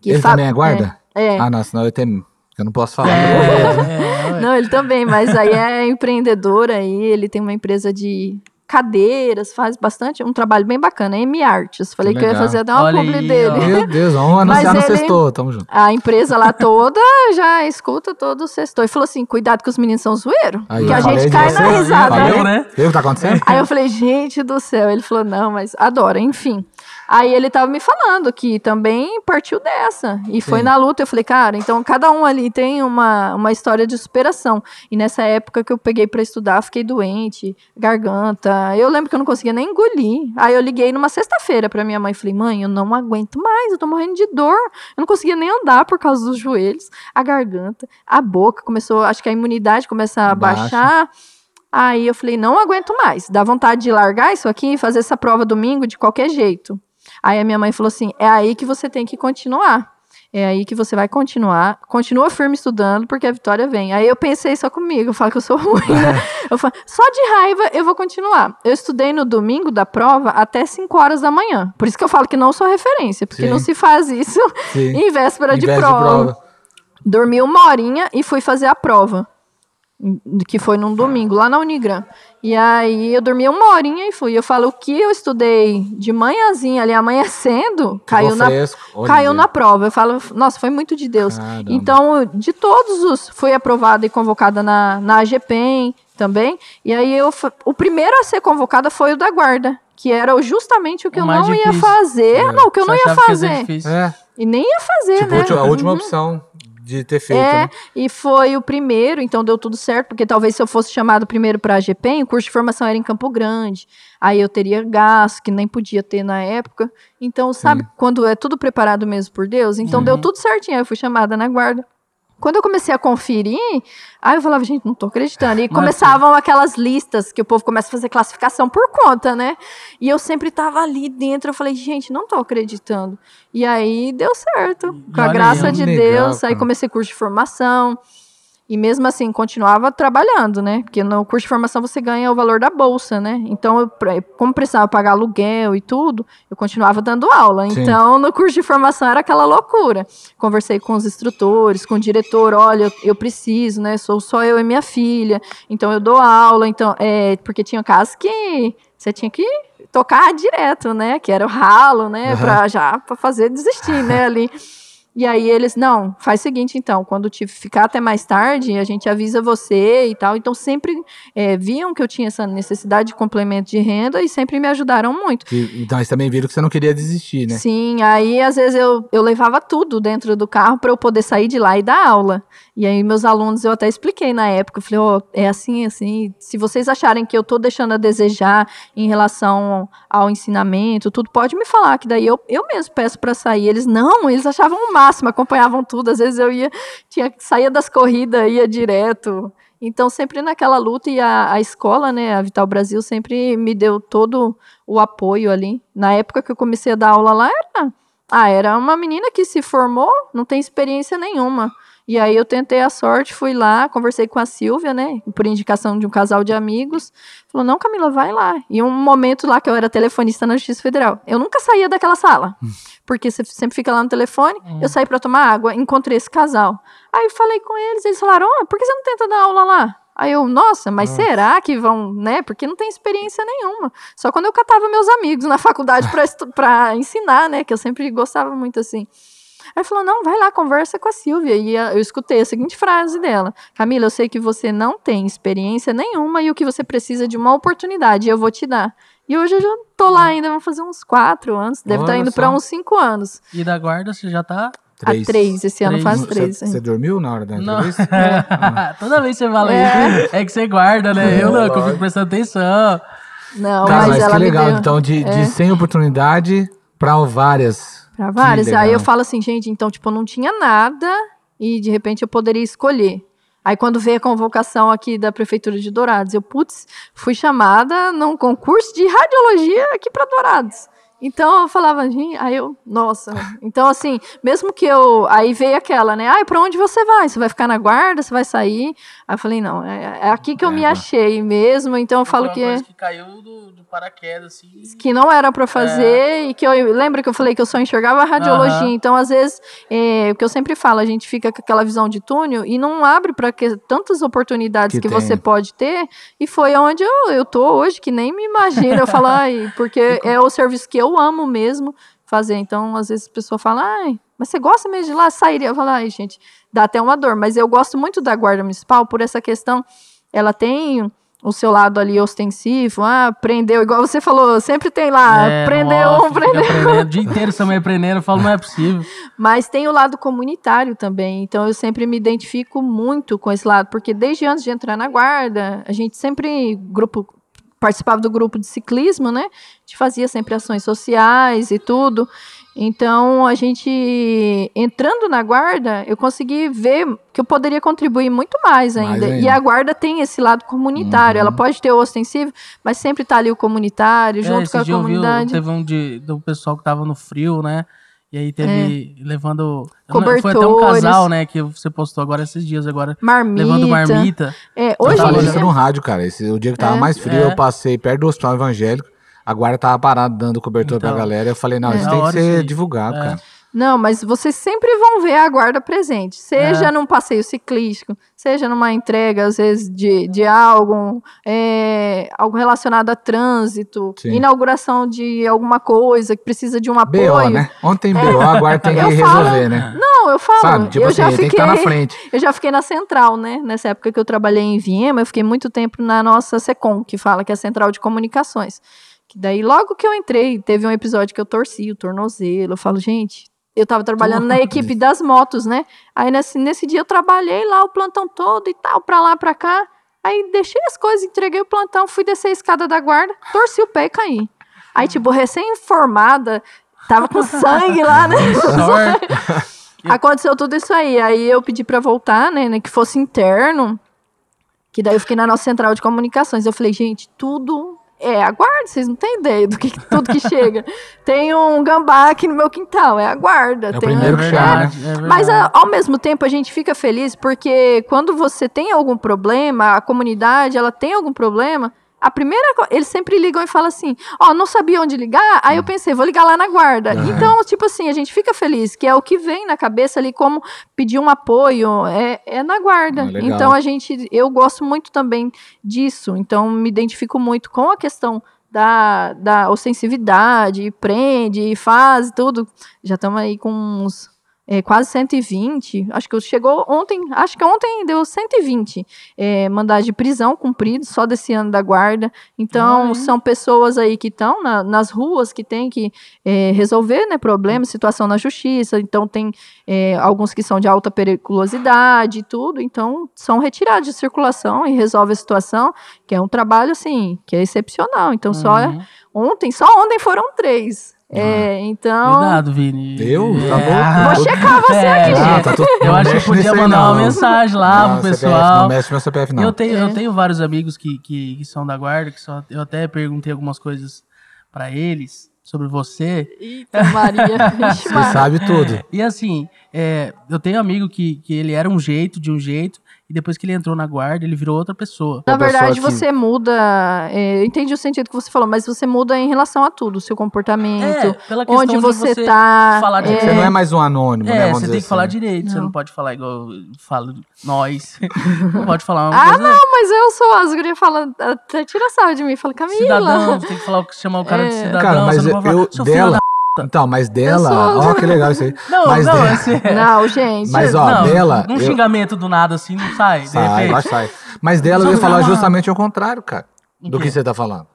que Ele fa- também é guarda? É. é. Ah, não, senão eu tenho. Eu não posso falar. É, é, Não, ele também, mas aí é empreendedor aí, ele tem uma empresa de cadeiras, faz bastante, um trabalho bem bacana, M Arts. Falei que, eu ia fazer até uma Olha publi aí, dele. ó. Meu Deus, vamos Mas anunciar no ele- sexto. Tamo junto. A empresa lá toda já escuta todo o sextou. E falou assim: cuidado que os meninos são zoeiros. Aí, que a gente cai você, na risada. Valeu, né? Viu o que tá acontecendo? Aí eu falei, gente do céu. Ele falou, não, mas adora, enfim. Aí ele tava me falando que também partiu dessa. E foi Sim. na luta. Eu falei, cara, então cada um ali tem uma, uma história de superação. E nessa época que eu peguei pra estudar, fiquei doente, garganta. Eu lembro que eu não conseguia nem engolir. Aí eu liguei numa sexta-feira pra minha mãe e falei, mãe, eu não aguento mais, eu tô morrendo de dor. Eu não conseguia nem andar por causa dos joelhos, a garganta, a boca começou, acho que a imunidade começa a Baixa. baixar. Aí eu falei, não aguento mais. Dá vontade de largar isso aqui e fazer essa prova domingo de qualquer jeito. Aí a minha mãe falou assim: é aí que você tem que continuar. É aí que você vai continuar. Continua firme estudando, porque a vitória vem. Aí eu pensei só comigo, eu falo que eu sou ruim, né? Eu falo, só de raiva eu vou continuar. Eu estudei no domingo da prova até 5 horas da manhã. Por isso que eu falo que não sou referência, porque Sim. não se faz isso Sim. em véspera Em de vez prova. Dormi uma horinha e fui fazer a prova. Que foi num domingo, lá na Unigran. E aí eu dormi uma horinha e fui. Eu falo, o que eu estudei de manhãzinha ali amanhecendo, caiu na, fresco. Olha. caiu na prova. Eu falo, nossa, foi muito de Deus. Caramba. Então, de todos os. Fui aprovada e convocada na, na AGPEM também. E aí eu, o primeiro a ser convocada foi o da guarda. Que era justamente o que O eu não ia difícil. fazer. É. Não, o que eu Você não ia ia fazer. É, E nem ia fazer, tipo, né? a última Uhum. opção de ter feito. É, né? e foi o primeiro, então deu tudo certo, porque talvez se eu fosse chamado primeiro para a GPEM, o curso de formação era em Campo Grande, aí eu teria gasto, que nem podia ter na época. Então, sabe, quando é tudo preparado mesmo por Deus? Então deu tudo certinho, aí eu fui chamada na guarda. Quando eu comecei a conferir, aí eu falava, gente, não tô acreditando. E é começavam aquelas listas que o povo começa a fazer classificação por conta, né? E eu sempre tava ali dentro, eu falei, gente, não tô acreditando. E aí deu certo. Com a graça ó. de Deus, aí comecei curso de formação. E mesmo assim, continuava trabalhando, né? Porque no curso de formação você ganha o valor da bolsa, né? Então, eu, como precisava pagar aluguel e tudo, eu continuava dando aula. Sim. Então, no curso de formação era aquela loucura. Conversei com os instrutores, com o diretor, olha, eu, eu preciso, né? Sou só eu e minha filha, então eu dou aula, então, é, porque tinha casos que você tinha que tocar direto, né? Que era o ralo, né? Aham. Pra já pra fazer desistir, né? Ali. E aí eles, não, faz o seguinte então, quando te ficar até mais tarde, a gente avisa você e tal. Então sempre é, viam que eu tinha essa necessidade de complemento de renda e sempre me ajudaram muito. E- então eles também viram que você não queria desistir, né? Sim, aí às vezes eu, eu levava tudo dentro do carro para eu poder sair de lá e dar aula. E aí meus alunos, eu até expliquei na época, eu falei, ó, é assim, assim, se vocês acharem que eu tô deixando a desejar em relação ao ensinamento, tudo, pode me falar, que daí eu, eu mesmo peço para sair. Eles, não, eles achavam o máximo, acompanhavam tudo, às vezes eu ia, tinha, saía das corridas, ia direto. Então, sempre naquela luta, e a, a escola, né, a Vital Brasil, sempre me deu todo o apoio ali. Na época que eu comecei a dar aula lá, era Ah, era uma menina que se formou, não tem experiência nenhuma. E aí eu tentei a sorte, fui lá, conversei com a Silvia, né, por indicação de um casal de amigos. Falou: "Não, Camila, vai lá". E um momento lá que eu era telefonista na Justiça Federal. Eu nunca saía daquela sala, porque você sempre fica lá no telefone. Eu saí para tomar água, encontrei esse casal. Aí eu falei com eles, eles falaram: "Ah, por que você não tenta dar aula lá?" Aí eu, nossa, mas Nossa. será que vão, né? Porque não tem experiência nenhuma. Só quando eu catava meus amigos na faculdade pra ensinar, né? Que eu sempre gostava muito assim. Aí falou: não, vai lá, conversa com a Silvia. E eu escutei a seguinte frase dela: Camila, eu sei que você não tem experiência nenhuma e o que você precisa é de uma oportunidade, e eu vou te dar. E hoje eu já tô lá ainda, vão fazer uns quatro anos, deve estar Olha indo pra uns cinco anos. E da guarda você já tá. A três, esse ano Três. faz Você- três. Você hein? dormiu na hora da Não. entrevista? Toda vez que você fala É. isso, é que você guarda, né? Eu não, eu fico prestando atenção. Não, Cara, mas, mas ela que me legal. deu. Então, de, É. de sem oportunidade pra várias. Que Aí eu falo assim, gente, então, tipo, não tinha nada e de repente eu poderia escolher. Aí quando veio a convocação aqui da Prefeitura de Dourados, eu, putz, fui chamada num concurso de radiologia aqui para Dourados. Então eu falava, aí eu, nossa. Então, assim, mesmo que eu. Aí veio aquela, né? Ai, pra onde você vai? Você vai ficar na guarda? Você vai sair? Aí eu falei, não, é, é aqui que eu me É, achei mesmo. Então eu falo que. coisa que caiu do, do paraquedas, assim. que não era para fazer e que eu lembra que eu falei que eu só enxergava a radiologia. Então, às vezes, é, o que eu sempre falo, a gente fica com aquela visão de túnel e não abre para tantas oportunidades Que que, você pode ter. E foi onde eu, eu tô hoje, que nem me imagino. Eu falo, ai, porque é o serviço que eu amo mesmo fazer. Então, às vezes, a pessoa fala, ai, mas você gosta mesmo de lá? Sairia? Eu falo, ai, gente, dá até uma dor. Mas eu gosto muito da Guarda Municipal por essa questão. Ela tem o seu lado ali ostensivo, ah, prendeu, igual você falou, sempre tem lá, É, prendeu um, prendeu. O dia inteiro também aprendendo, eu falo, não é possível. Mas tem o lado comunitário também, então eu sempre me identifico muito com esse lado, porque desde antes de entrar na guarda, a gente sempre, grupo, participava do grupo de ciclismo, né? A gente fazia sempre ações sociais e tudo. Então, a gente, entrando na guarda, eu consegui ver que eu poderia contribuir muito mais Mais ainda. ainda. E a guarda tem esse lado comunitário. Uhum. Ela pode ter o ostensivo, mas sempre tá ali o comunitário, É, junto com a dia eu vi, comunidade. teve um de, do pessoal que tava no frio, né? E aí teve levando. eu não- Foi até um É. Cobertores. casal, né? Que você postou agora esses dias agora. Marmita. Levando marmita. É, Eu hoje falei em isso no rádio, cara. Esse, o dia que tava É. mais frio, É. eu passei perto do hospital evangélico. A guarda tava parada dando cobertor Então. pra galera. Eu falei, não, É. isso tem que ser divulgado, É. cara. Não, mas vocês sempre vão ver a guarda presente. Seja É. num passeio ciclístico, seja numa entrega, às vezes, de, de algo, é, algo relacionado a trânsito, Sim. inauguração de alguma coisa que precisa de um apoio. BO, né? Ontem tem BO, a guarda tem que Eu falo- resolver, né? Não, eu falo, Sabe? Tipo eu assim, já tem que fiquei. estar na frente. Eu já fiquei na central, né? Nessa época que eu trabalhei em Viema, eu fiquei muito tempo na nossa SECOM, que fala que é a Central de Comunicações. Que daí, logo que eu entrei, teve um episódio que eu torci o tornozelo. Eu falo, gente, eu tava trabalhando na equipe das motos, né? Aí nesse, nesse dia eu trabalhei lá o plantão todo e tal, pra lá, pra cá. Aí deixei as coisas, entreguei o plantão, fui descer a escada da guarda, torci o pé e caí. Aí, tipo, recém-formada, tava com sangue lá, né? Sorte. Aconteceu tudo isso aí. Aí eu pedi pra voltar, né, né, que fosse interno. Que daí eu fiquei na nossa central de comunicações. Eu falei, gente, tudo é aguarda, vocês não têm ideia do que tudo que chega. Tem um gambá aqui no meu quintal, é aguarda. É o tem primeiro um- que chama, né? é verdade. mas a- ao mesmo tempo a gente fica feliz porque quando você tem algum problema, a comunidade ela tem algum problema, a primeira co- eles sempre ligam e falam assim, ó, não sabia onde ligar, aí eu pensei, vou ligar lá na guarda. Aham. Então, tipo assim, a gente fica feliz, que é o que vem na cabeça ali como pedir um apoio, é, é na guarda. Ah, então a gente, eu gosto muito também disso, então me identifico muito com a questão da, da ostensividade, prende, faz, tudo. Já estamos aí com uns é, quase 120. Acho que chegou ontem, acho que ontem deu 120 é, mandados de prisão cumpridos só desse ano da guarda. Então, Olha. são pessoas aí que estão na- nas ruas que tem que é, resolver né, problemas, situação na justiça. Então, tem é, alguns que são de alta periculosidade e tudo. Então, são retirados de circulação e resolve a situação, que é um trabalho, assim, que é excepcional. Então, só Uhum. ontem, só ontem foram três. É, então. Cuidado, Vini. Eu? Tá É. bom? Vou checar você É, aqui, gente. tá tudo- Eu não acho que podia mandar uma não. mensagem lá Não, pro CPF, pessoal. não mexe meu CPF, não. Eu tenho, É. eu tenho vários amigos que, que, que são da guarda, que só, eu até perguntei algumas coisas pra eles. sobre você. Eita, Maria. Você sabe tudo. E assim, é, eu tenho um amigo que, que ele era um jeito, de um jeito, e depois que ele entrou na guarda, ele virou outra pessoa. Na verdade, você muda. é, eu entendi o sentido que você falou, mas você muda em relação a tudo, seu comportamento, É, pela questão onde de você, você tá. falar de- é, Você não é mais um anônimo, né? É, Vamos você dizer tem que falar assim. direito, você Não. não pode falar igual eu falo nós. não pode falar uma Ah, coisa. não, mas eu sou as gurias falam, até tira sarro de mim, fala, Camila. Cidadão, você tem que falar, o que- chamar o cara de É. cidadão. Cara, mas você não eu, pode falar, eu- "Seu filho dela. Então, mas dela. sou- Ó, que legal isso aí. Não, Mas não, dela- esse é- Não, gente. Mas, ó, não, dela, Um eu- xingamento do nada assim não sai, de Sai, repente. vai, sai. Mas dela eu ia falar justamente ao contrário, cara, O do que você tá falando.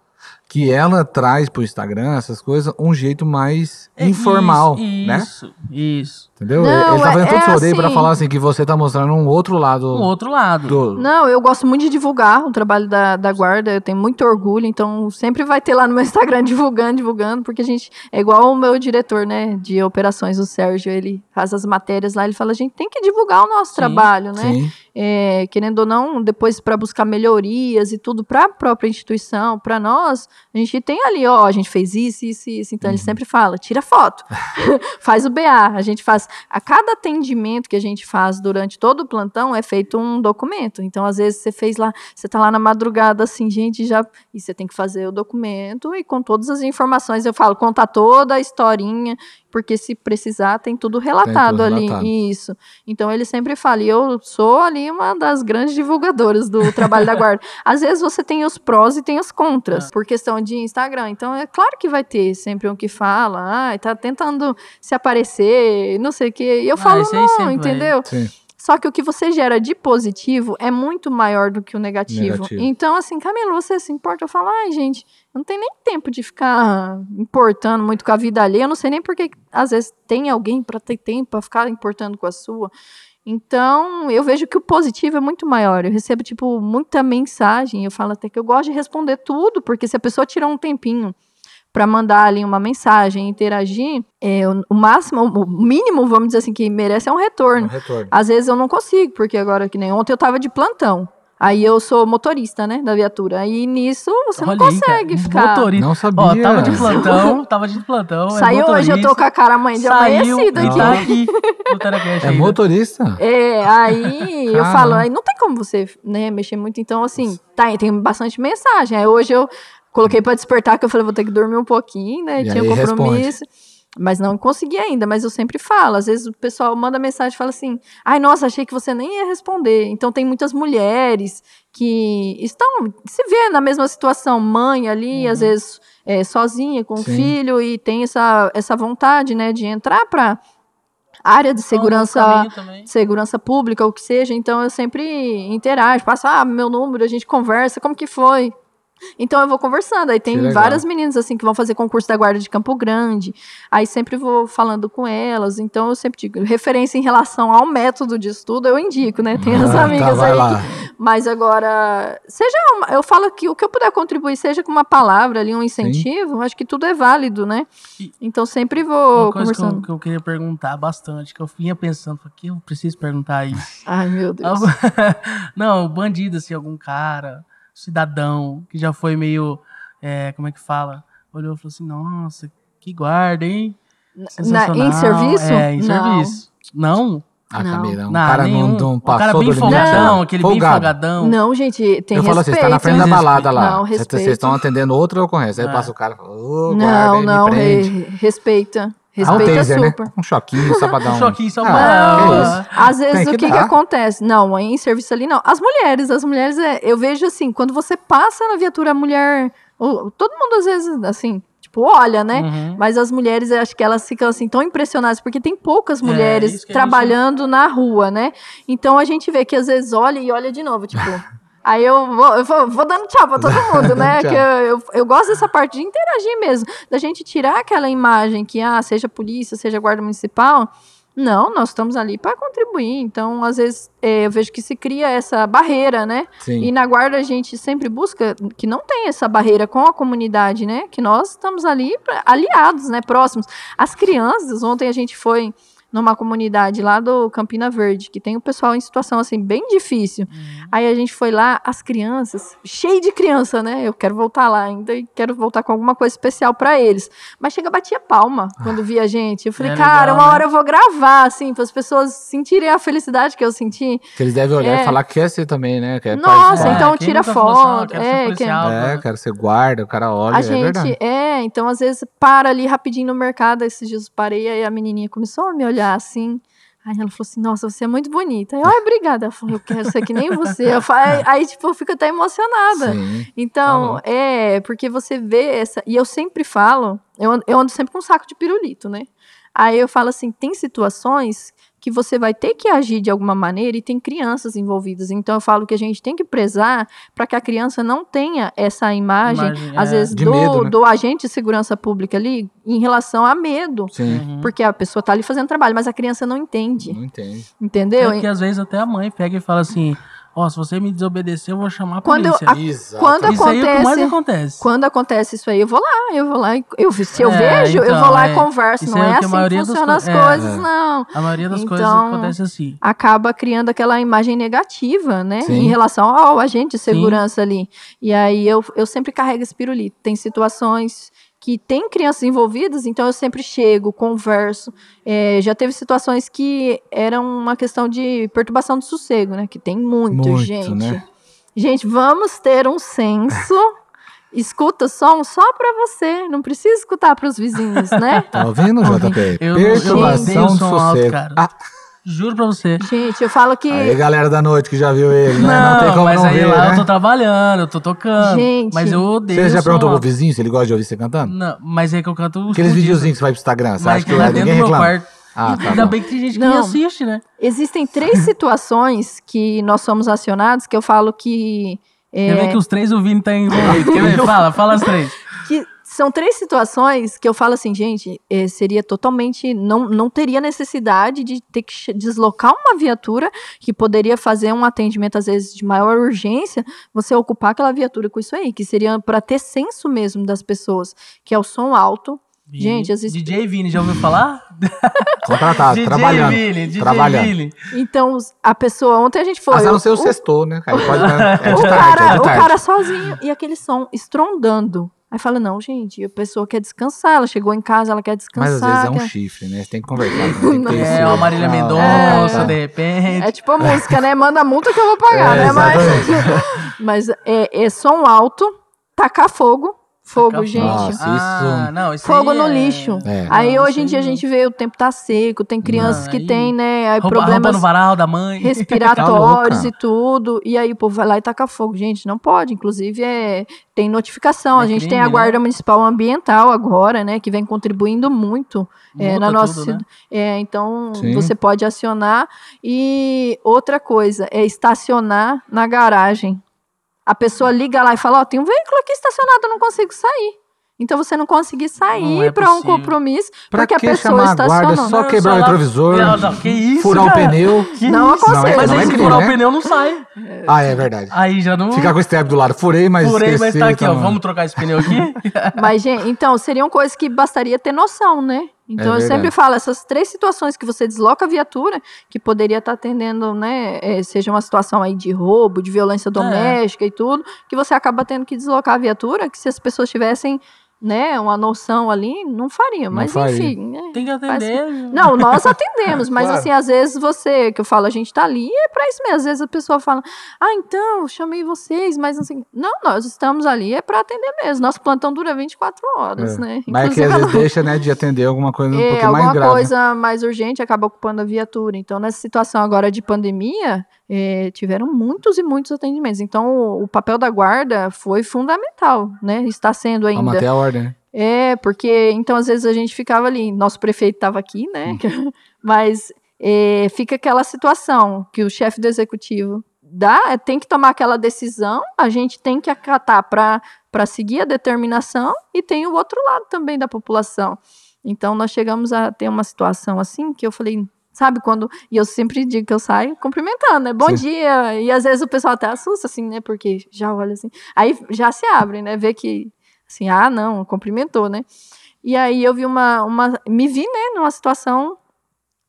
Que ela traz pro Instagram essas coisas um jeito mais É informal, isso, né? Isso, isso. Entendeu? Não, Ele tá fazendo é- todo é seu rodeio pra assim. falar assim que você tá mostrando um outro lado Um outro lado. do. Não, eu gosto muito de divulgar o trabalho da, da guarda, eu tenho muito orgulho, então sempre vai ter lá no meu Instagram divulgando, divulgando, porque a gente, é igual o meu diretor, né, de operações, o Sérgio, ele faz as matérias lá, ele fala, a gente tem que divulgar o nosso Sim, trabalho, né, Sim. É, querendo ou não, depois para buscar melhorias e tudo para a própria instituição, para nós, a gente tem ali, ó, a gente fez isso, isso, isso. Então ele Uhum. sempre fala, tira foto, faz o BA. A gente faz, a cada atendimento que a gente faz durante todo o plantão é feito um documento. Então às vezes você fez lá, você tá lá na madrugada assim, gente, já e você tem que fazer o documento e com todas as informações eu falo, contar toda a historinha, porque se precisar tem tudo relatado ali, relatado. isso. Então ele sempre fala, e eu sou ali uma das grandes divulgadoras do trabalho da guarda. Às vezes você tem os prós e tem os contras, por questão de Instagram. Então é claro que vai ter sempre um que fala, ah, tá tentando se aparecer, não sei o quê. E eu Ah, falo, não, vai. entendeu? Sim. Só que o que você gera de positivo é muito maior do que o negativo. Negativo. Então, assim, Camila, você se importa? Eu falo, ai, gente, não tenho nem tempo de ficar importando muito com a vida alheia. Eu não sei nem porque, às vezes, tem alguém para ter tempo para ficar importando com a sua. Então, eu vejo que o positivo é muito maior. Eu recebo, tipo, muita mensagem. Eu falo até que eu gosto de responder tudo, porque se a pessoa tirou um tempinho para mandar ali uma mensagem, interagir, é, o, máximo, o mínimo, vamos dizer assim, que merece é um retorno. Um retorno. Às vezes eu não consigo, porque agora que nem ontem eu tava de plantão. Aí eu sou motorista, né, da viatura. Aí nisso você não Olha aí, cara, consegue ficar. Motorista. Não sabia. Ó, tava de plantão, tava de plantão. é Saiu hoje, eu tô com a cara mãe de saiu amanhecida e aqui. tá aqui É ainda. motorista? É, aí eu falo, aí não tem como você, né, mexer muito. Então, assim, tá, tem bastante mensagem. Aí hoje eu coloquei pra despertar, que eu falei, vou ter que dormir um pouquinho, né? E tinha aí compromisso. Mas não consegui ainda, mas eu sempre falo. Às vezes o pessoal manda mensagem e fala assim: ai, nossa, achei que você nem ia responder. Então tem muitas mulheres que estão, se vê na mesma situação, mãe ali, às vezes é, sozinha com o Sim. filho, e tem essa, essa vontade, né, de entrar pra área de um segurança segurança pública, ou o que seja, então eu sempre interajo, passo, ah, meu número, a gente conversa, como que foi? Então eu vou conversando, aí tem várias meninas assim que vão fazer concurso da guarda de Campo Grande, aí sempre vou falando com elas, então eu sempre digo, referência em relação ao método de estudo, eu indico, né, tem as Ah, amigas tá, aí que mas agora, seja uma, eu falo que o que eu puder contribuir, seja com uma palavra ali, um incentivo, acho que tudo é válido, né? Então sempre vou Uma coisa que eu, conversando. que eu queria perguntar bastante, que eu vinha pensando, que eu preciso perguntar isso? Ai, meu Deus. Não, bandido, assim, algum cara, cidadão, que já foi meio. é, como é que fala? Olhou e falou assim: nossa, que guarda, hein? Na- em serviço? É, em Não. serviço. Não? Ah, Não. Camila, um Não, cara nenhum. não, não um passou cara bem do limite. folgadão, Não. aquele bem Folgado. folgadão. Não, gente, tem Eu falo assim, respeito. você tá na frente da Respeito. balada lá. Não, Vocês- respeito. Vocês estão atendendo outra ocorrência. Aí É. passa o cara e fala, ô, Não, guarda, não, me prende. re- respeita. Ah, um Respeita taser, né? super. Um choquinho só pra dar um... Um choquinho só Ah, pra- que Ah. Às vezes Tem o que que, que acontece? Não, em serviço ali não. As mulheres, as mulheres, é, eu vejo assim, quando você passa na viatura, a mulher. o- todo mundo às vezes, assim, tipo, olha, né? Uhum. Mas as mulheres, eu acho que elas ficam assim tão impressionadas, porque tem poucas É, mulheres que a trabalhando na rua, né? Então a gente vê que às vezes olha e olha de novo, tipo. Aí eu vou, eu vou, vou dando tchau pra todo mundo, né? Que eu, eu, eu gosto dessa parte de interagir mesmo, da gente tirar aquela imagem que, ah, seja polícia, seja guarda municipal. Não, nós estamos ali para contribuir. Então, às vezes, é, eu vejo que se cria essa barreira, né? Sim. E na guarda a gente sempre busca que não tenha essa barreira com a comunidade, né? Que nós estamos ali pra- aliados, né? Próximos. As crianças, ontem a gente foi numa comunidade lá do Campina Verde, que tem o pessoal em situação assim bem difícil. Uhum. Aí a gente foi lá, as crianças, cheio de criança, né? Eu quero voltar lá ainda e quero voltar com alguma coisa especial pra eles. Mas chega, batia palma quando via a gente. Eu falei, É cara, legal, uma né? hora eu vou gravar, assim, para as pessoas sentirem a felicidade que eu senti. Que eles devem olhar É. e falar que quer ser também, né? Quer Nossa, participar. então quem tira nunca falou assim, ó, foto, quero ser é, policial, É, pô. quero ser guarda, o cara olha, a é gente, verdade. é, então às vezes para ali rapidinho no mercado, esses dias eu parei, aí a menininha começou a me olhar assim. Aí ela falou assim, nossa, você é muito bonita. Aí, ai, obrigada. Ela falou, eu quero ser que nem você. Eu falei, aí, tipo, eu fico até emocionada. Sim. Então, Tá é, porque você vê essa. E eu sempre falo, eu ando, eu ando sempre com um saco de pirulito, né? Aí eu falo assim: tem situações que você vai ter que agir de alguma maneira e tem crianças envolvidas. Então eu falo que a gente tem que prezar para que a criança não tenha essa imagem, Imagem, às é. vezes, do, medo, né? do agente de segurança pública ali em relação a medo. Sim. Uhum. Porque a pessoa tá ali fazendo trabalho, mas a criança não entende. Não entende. Entendeu? É que às vezes até a mãe pega e fala assim: Ó, se você me desobedecer, eu vou chamar a Quando eu- polícia. a- Exato. quando Isso aí é o que mais acontece- acontece. Quando acontece isso aí, eu vou lá, eu vou lá, e- eu, se eu É, vejo, eu então, vou lá é. e converso. Não é é a assim que das funcionam as é. coisas, É. não. A maioria das coisas Então, acontece assim. Acaba criando aquela imagem negativa, né? Sim. Em relação ao agente de segurança ali. E aí eu, eu sempre carrego esse pirulito. Tem situações que tem crianças envolvidas, então eu sempre chego, converso. É, já teve situações que eram uma questão de perturbação do sossego, né? Que tem muito, Muito, gente. né? Gente, vamos ter um senso. Escuta som só pra você, não precisa escutar pros vizinhos, né? Tá ouvindo, JP? Eu, eu odeio Perturbação do som alto, sossego. cara. Ah, Juro pra você. Gente, eu falo que aí, galera da noite que já viu ele, né? Não, tem como mas não aí ver, lá né? eu tô trabalhando, eu tô tocando. Gente. mas eu odeio. Você já som perguntou pro vizinho se ele gosta de ouvir você cantando? Não, mas é que eu canto os Aqueles videozinhos que você vai pro Instagram, você Mas acha que que lá dentro ninguém do meu reclama? quarto. Ah, tá Ainda bom. bem que tem gente que Não. me assiste, né? existem três situações que nós somos acionados que eu falo que. é, Quer ver que os três o Vini tá envolvido. Quer ver? Fala, fala as três. São três situações que eu falo assim, gente, é, seria totalmente. Não, não teria necessidade de ter que deslocar uma viatura que poderia fazer um atendimento, às vezes, de maior urgência, você ocupar aquela viatura com isso aí, que seria para ter senso mesmo das pessoas, que é o som alto. Gente, às vezes- DJ Vini, já ouviu falar? Contratado, DJ trabalhando. Vini, DJ trabalhando. Vini. Então, a pessoa, ontem a gente foi. Se não o- ser o o- sextou, né? Aí pode, é de o tarde, cara, é de o cara sozinho e aquele som estrondando. Aí fala, não, gente, a pessoa quer descansar, ela chegou em casa, ela quer descansar. Mas às vezes é um quer- chifre, né? Você tem que conversar. né? Tem que É, uma Marília calma, Mendonça, calma. de repente. É tipo a música, né? Manda a multa que eu vou pagar, É, né? Mas, mas é, é som alto, tacar fogo. Fogo, gente. Nossa, Ah, isso- não, isso Fogo aí no é- lixo. É. Aí Não, hoje isso em dia a não. gente vê o tempo tá seco, tem crianças Não, que aí- tem, né? Aí Rouba, problemas no varal da mãe. respiratórios Tá e tudo. E aí o povo vai lá e taca fogo. Gente, não pode. Inclusive, é, tem notificação. É a gente crime, tem a né? Guarda Municipal Ambiental agora, né? Que vem contribuindo muito é, na nossa tudo, né? é, então Sim. você pode acionar. E outra coisa é estacionar na garagem. A pessoa liga lá e fala: Ó, tem um veículo aqui estacionado, eu não consigo sair. Então você não conseguir sair é para um compromisso Pra porque a que pessoa chamar a guarda? estacionou. Só Não, quebrar só o retrovisor, Não, não, que isso, furar o cara? pneu. Que Não isso? aconselho. Mas Não aí é se crime, furar né? o pneu, não sai. Ah, é verdade. Aí já não... Ficar com o step do lado. Furei, mas Furei, mas tá aqui, ó. então- Vamos trocar esse pneu aqui? Mas, gente, então, seriam coisas que bastaria ter noção, né? Então, É eu sempre falo, essas três situações que você desloca a viatura, que poderia estar atendendo, né? eh, seja uma situação aí de roubo, de violência É. doméstica e tudo, que você acaba tendo que deslocar a viatura, que se as pessoas tivessem, né, uma noção ali, não faria. Não Mas, faria. enfim. né? Tem que atender. Não, nós atendemos, mas Claro. assim, às vezes você, que eu falo, a gente tá ali, é pra isso mesmo. Às vezes a pessoa fala, ah, então, chamei vocês, mas assim, não, nós estamos ali, é pra atender mesmo. Nosso plantão dura 24 horas, É. né? Mas é que Inclusive, às vezes deixa, né, de atender alguma coisa um é, pouquinho alguma mais grave. né? coisa mais urgente acaba ocupando a viatura. Então, nessa situação agora de pandemia, é, tiveram muitos e muitos atendimentos. Então, o, papel da guarda foi fundamental, né? Está sendo Pra ainda. manter a ordem, né? É, porque então às vezes a gente ficava ali, nosso prefeito estava aqui, né? Mas é, fica aquela situação que o chefe do executivo dá, tem que tomar aquela decisão, a gente tem que acatar para seguir a determinação e tem o outro lado também da população. Então nós chegamos a ter uma situação assim que eu falei, sabe quando e eu sempre digo que eu saio cumprimentando, né? Bom Sim. dia. E às vezes o pessoal até assusta assim, né? Porque já olha assim, aí já se abre, né? Vê que assim, ah, não, cumprimentou, né? E aí eu vi uma, uma me vi, né, numa situação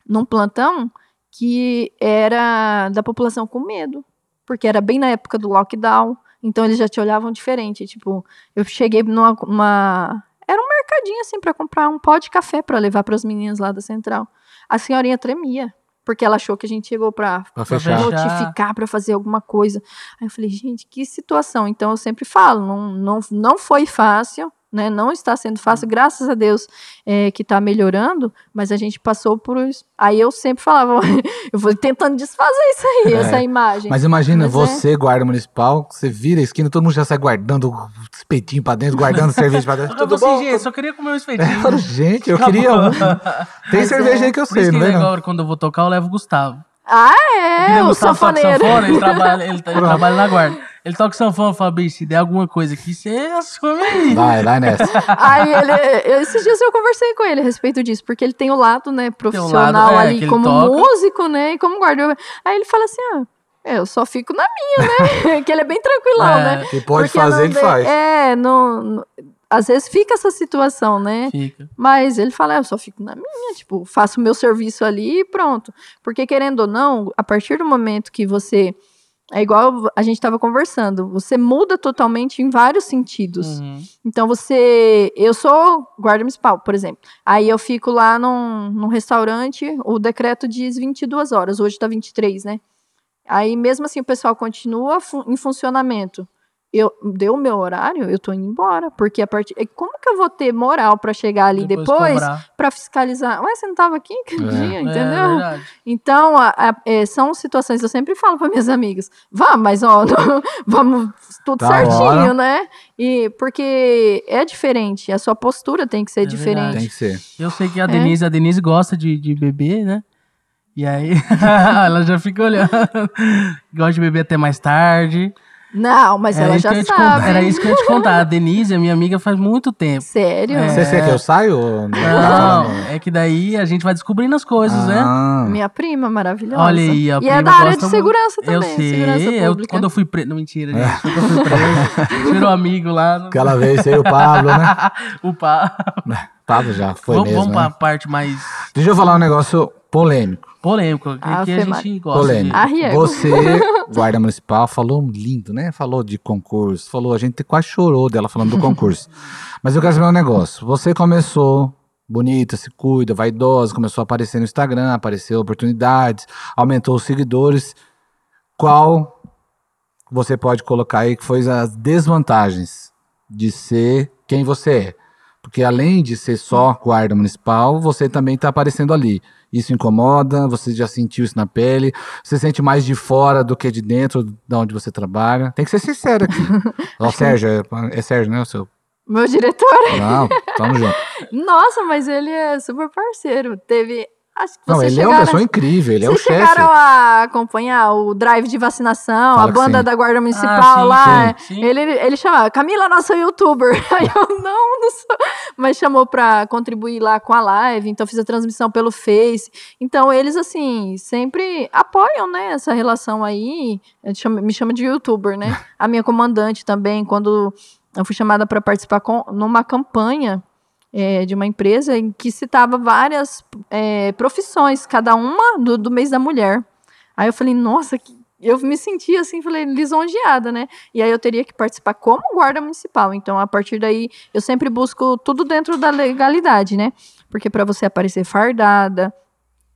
num plantão que era da população com medo, porque era bem na época do lockdown, então eles já te olhavam diferente. Tipo, eu cheguei numa. Uma, era um mercadinho assim para comprar um pó de café para levar para as meninas lá da central. A senhorinha tremia. Porque ela achou que a gente chegou pra, Pra pra fechar. notificar, pra fazer alguma coisa. Aí eu falei, gente, que situação. Então eu sempre falo, não, não, não foi fácil, né? Não está sendo fácil, graças a Deus é, que está melhorando, mas a gente passou por isso. Aí eu sempre falava, eu vou tentando desfazer isso aí, É. essa imagem. Mas imagina, Mas é. você, guarda municipal, você vira a esquina, todo mundo já sai guardando o espetinho pra dentro, guardando cerveja pra dentro. Eu Tudo falei bom? assim, gente, só queria comer um É, espetinho. eu falo, gente, eu Acabou. queria um. Tem Mas cerveja é. aí que eu Por sei, isso que é? legal, Não? quando eu vou tocar, eu levo o Gustavo. Ah, é, o Gustavo toca sanfoneiro. sanfona, ele trabalha, ele, ele trabalha na guarda. Ele toca sanfona e fala, bicho, se der alguma coisa aqui, você assume aí. Vai, vai nessa. Aí ele, eu- esses dias eu conversei com ele a respeito disso, porque ele tem o lado, né, profissional lado, é, ali como toca. músico, né, e como guarda. Aí ele fala assim, ah, eu só fico na minha, né, que ele é bem tranquilão, É, né. Que pode Porque fazer, ele faz. É, não, não- às vezes fica essa situação, né, Fica. mas ele fala, "Ah, eu só fico na minha, tipo, faço o meu serviço ali e pronto. Porque querendo ou não, a partir do momento que você é igual a gente estava conversando, você muda totalmente em vários sentidos. Uhum. Então você. Eu sou guarda municipal, por exemplo. Aí eu fico lá num, num restaurante, o decreto diz 22 horas, hoje tá 23, né? Aí mesmo assim o pessoal continua em funcionamento. Eu deu o meu horário, eu tô indo embora, porque a partir e como que eu vou ter moral para chegar ali depois cobrar. para fiscalizar? Ué, você não tava aqui aquele É. dia, É, entendeu? verdade. Então, a- a- é, são situações, eu sempre falo para minhas amigas, vá, mas ó, não- vamos tudo Da certinho, hora. né? E porque é diferente, a sua postura tem que ser É diferente. Tem que ser. Eu sei que a É. Denise, a Denise gosta de, de beber, né? E aí, ela já fica olhando. Gosta de beber até mais tarde. Não, mas Era ela já eu sabe. contar- Era isso que eu ia te contar. A Denise é minha amiga faz muito tempo. Sério? É. Você quer que eu saia ou não? Não, é que daí a gente vai descobrindo as coisas, né? Ah, Minha prima maravilhosa. Olha aí, a E prima é da área de segurança muito. Eu também, sei, segurança eu, pública. quando eu fui preso. Não, mentira, gente. Quando eu fui preso, tirou amigo lá. No... Aquela vez você e o Pablo, né? o pá. Pablo já foi Vamos, mesmo, vamos né? pra parte mais Deixa eu falar um negócio polêmico. Polêmica, que, Ah, que a gente gosta Polêmico. Riego. Você, guarda municipal, falou lindo, né? Falou de concurso, falou, a gente quase chorou dela falando do concurso. Mas eu quero saber um negócio. Você começou bonita, se cuida, vaidosa, começou a aparecer no Instagram, apareceu oportunidades, aumentou os seguidores. Qual você pode colocar aí que foi as desvantagens de ser quem você é? Porque além de ser só guarda municipal, você também está aparecendo ali. Isso incomoda? Você já sentiu isso na pele? Você sente mais de fora do que de dentro de onde você trabalha? Tem que ser sincero aqui. Ó, Sérgio, é, é Sérgio, né? O seu. Meu diretor. Não, tamo junto. Nossa, mas ele é super parceiro. Teve. Acho que Não, vocês ele é uma pessoa incrível, ele é o Vocês chefe. chegaram a acompanhar o drive de vacinação, Fala a banda sim. da Guarda Municipal Ah, sim, lá. sim, sim. Ele, ele chamava, Camila, nossa youtuber. Aí eu, não, não sou. Mas chamou pra contribuir lá com a live, então fiz a transmissão pelo Face. Então eles, assim, sempre apoiam, né, essa relação aí. Chamo- Me chama de youtuber, né? A minha comandante também, quando eu fui chamada para participar com, numa campanha é, de uma empresa em que citava várias é, profissões, cada uma do, do mês da mulher. Aí eu falei, nossa, que- eu me senti assim, falei, lisonjeada, né? E aí eu teria que participar como guarda municipal. Então, a partir daí, eu sempre busco tudo dentro da legalidade, né? Porque para você aparecer fardada,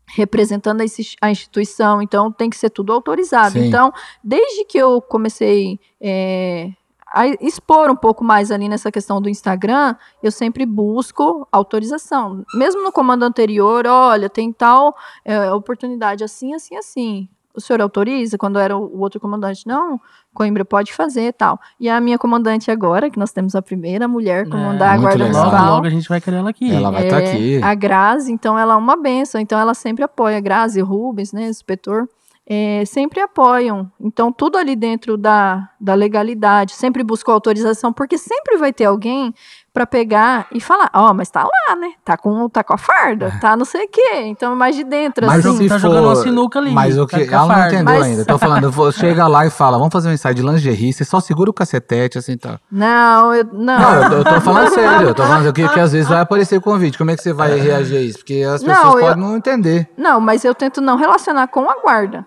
representando a insti- a instituição, então tem que ser tudo autorizado. Sim. Então, desde que eu comecei é, a expor um pouco mais ali nessa questão do Instagram, eu sempre busco autorização. Mesmo no comando anterior, olha, tem tal é, oportunidade assim, assim, assim. O senhor autoriza? Quando era o outro comandante, não, Coimbra pode fazer tal. E a minha comandante agora, que nós temos a primeira mulher comandar a muito Guarda legal. Logo, Municipal. logo a gente vai querer ela aqui. Ela vai estar É, aqui. A Grazi, então, ela é uma benção. Então, ela sempre apoia. A Grazi, o Rubens, né, inspetor, é, sempre apoiam. Então, tudo ali dentro da, da legalidade. Sempre busco autorização, porque sempre vai ter alguém pra pegar e falar, ó, mas tá lá, né? Tá com, tá com a farda, tá não sei o quê. Então, mais de dentro, Mas assim. se tá for- jogando uma sinuca ali, Mas o tá que a ela não entendeu Mas- ainda. Tô falando, eu vou- chega lá e fala, vamos fazer um ensaio de lingerie, você só segura o cacetete, assim, tá. Não, eu, Não, não. eu, eu tô falando sério, eu tô falando que, que às vezes vai aparecer o convite. Como é que você vai reagir a isso? Porque as Não, pessoas eu- podem não entender. Não, mas eu tento não relacionar com a guarda.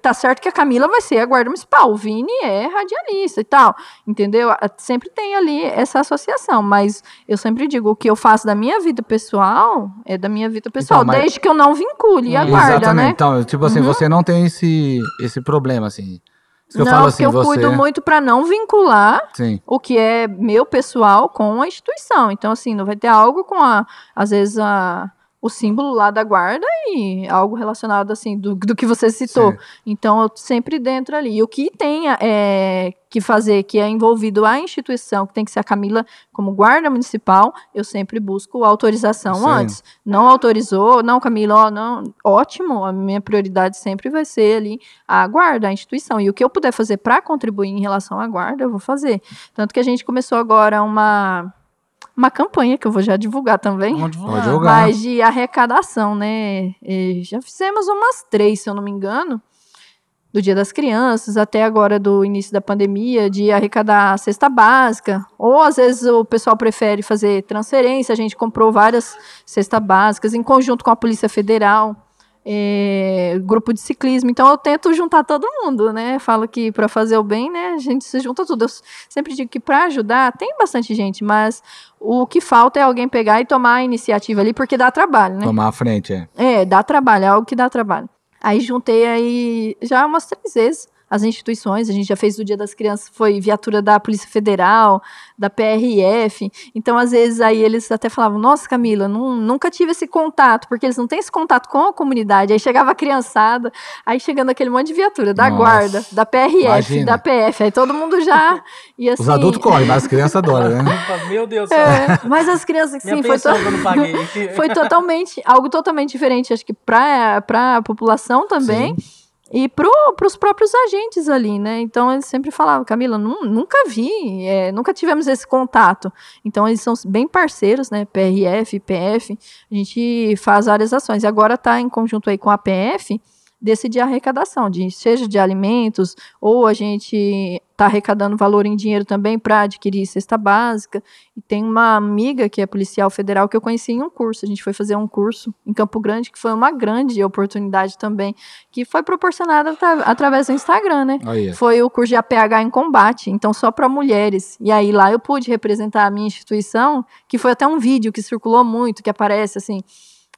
Tá certo que a Camila vai ser a guarda municipal, o Vini é radialista e tal, entendeu? A- Sempre tem ali essa associação, mas eu sempre digo, o que eu faço da minha vida pessoal é da minha vida pessoal, Então, mas- desde que eu não vincule a guarda, Exatamente. né? Então, tipo assim, Uhum. você não tem esse, esse problema, assim. Isso que eu não, falo porque assim, eu você. cuido muito para não vincular Sim. o que é meu pessoal com a instituição. Então, assim, não vai ter algo com a, às vezes, a, o símbolo lá da guarda e algo relacionado, assim, do, do que você citou. Sim. Então, eu sempre dentro ali. E o que tem é, que fazer, que é envolvido a instituição, que tem que ser a Camila como guarda municipal, eu sempre busco autorização Sim. antes. Não autorizou, não, Camila, ó, não, ótimo, a minha prioridade sempre vai ser ali a guarda, a instituição. E o que eu puder fazer para contribuir em relação à guarda, eu vou fazer. Tanto que a gente começou agora uma, uma campanha, que eu vou já divulgar também. Vamos divulgar. Mas de arrecadação, né? E já fizemos umas três, se eu não me engano, do Dia das Crianças até agora do início da pandemia, de arrecadar a cesta básica. Ou às vezes o pessoal prefere fazer transferência. A gente comprou várias cestas básicas em conjunto com a Polícia Federal. É, grupo de ciclismo, então eu tento juntar todo mundo, né? Falo que para fazer o bem, né, a gente se junta tudo. Eu sempre digo que para ajudar tem bastante gente, mas o que falta é alguém pegar e tomar a iniciativa ali, porque dá trabalho, né? Tomar a frente, é. É, dá trabalho, é algo que dá trabalho. Aí juntei aí já umas três vezes as instituições, a gente já fez o Dia das Crianças, foi viatura da Polícia Federal, da PRF, então às vezes aí eles até falavam, nossa Camila, nu- nunca tive esse contato, porque eles não têm esse contato com a comunidade, aí chegava a criançada, aí chegando aquele monte de viatura, da Nossa, guarda, da PRF, imagina. da PF, aí todo mundo já, e assim... Os adultos correm, mas as crianças adoram, né? Meu Deus do céu. É, mas as crianças, sim, foi, to- não foi totalmente, algo totalmente diferente, acho que para a população também, e para os próprios agentes ali, né? Então eles sempre falavam, Camila, nu- nunca vi, é, nunca tivemos esse contato. Então eles são bem parceiros, né? PRF, PF, a gente faz várias ações. E agora está em conjunto aí com a PF desse de arrecadação, de, seja de alimentos, ou a gente está arrecadando valor em dinheiro também para adquirir cesta básica. E tem uma amiga que é policial federal que eu conheci em um curso. A gente foi fazer um curso em Campo Grande, que foi uma grande oportunidade também, que foi proporcionada atra- através do Instagram, né? Aí, Foi o curso de APH em combate, então só para mulheres. E aí lá eu pude representar a minha instituição, que foi até um vídeo que circulou muito, que aparece assim.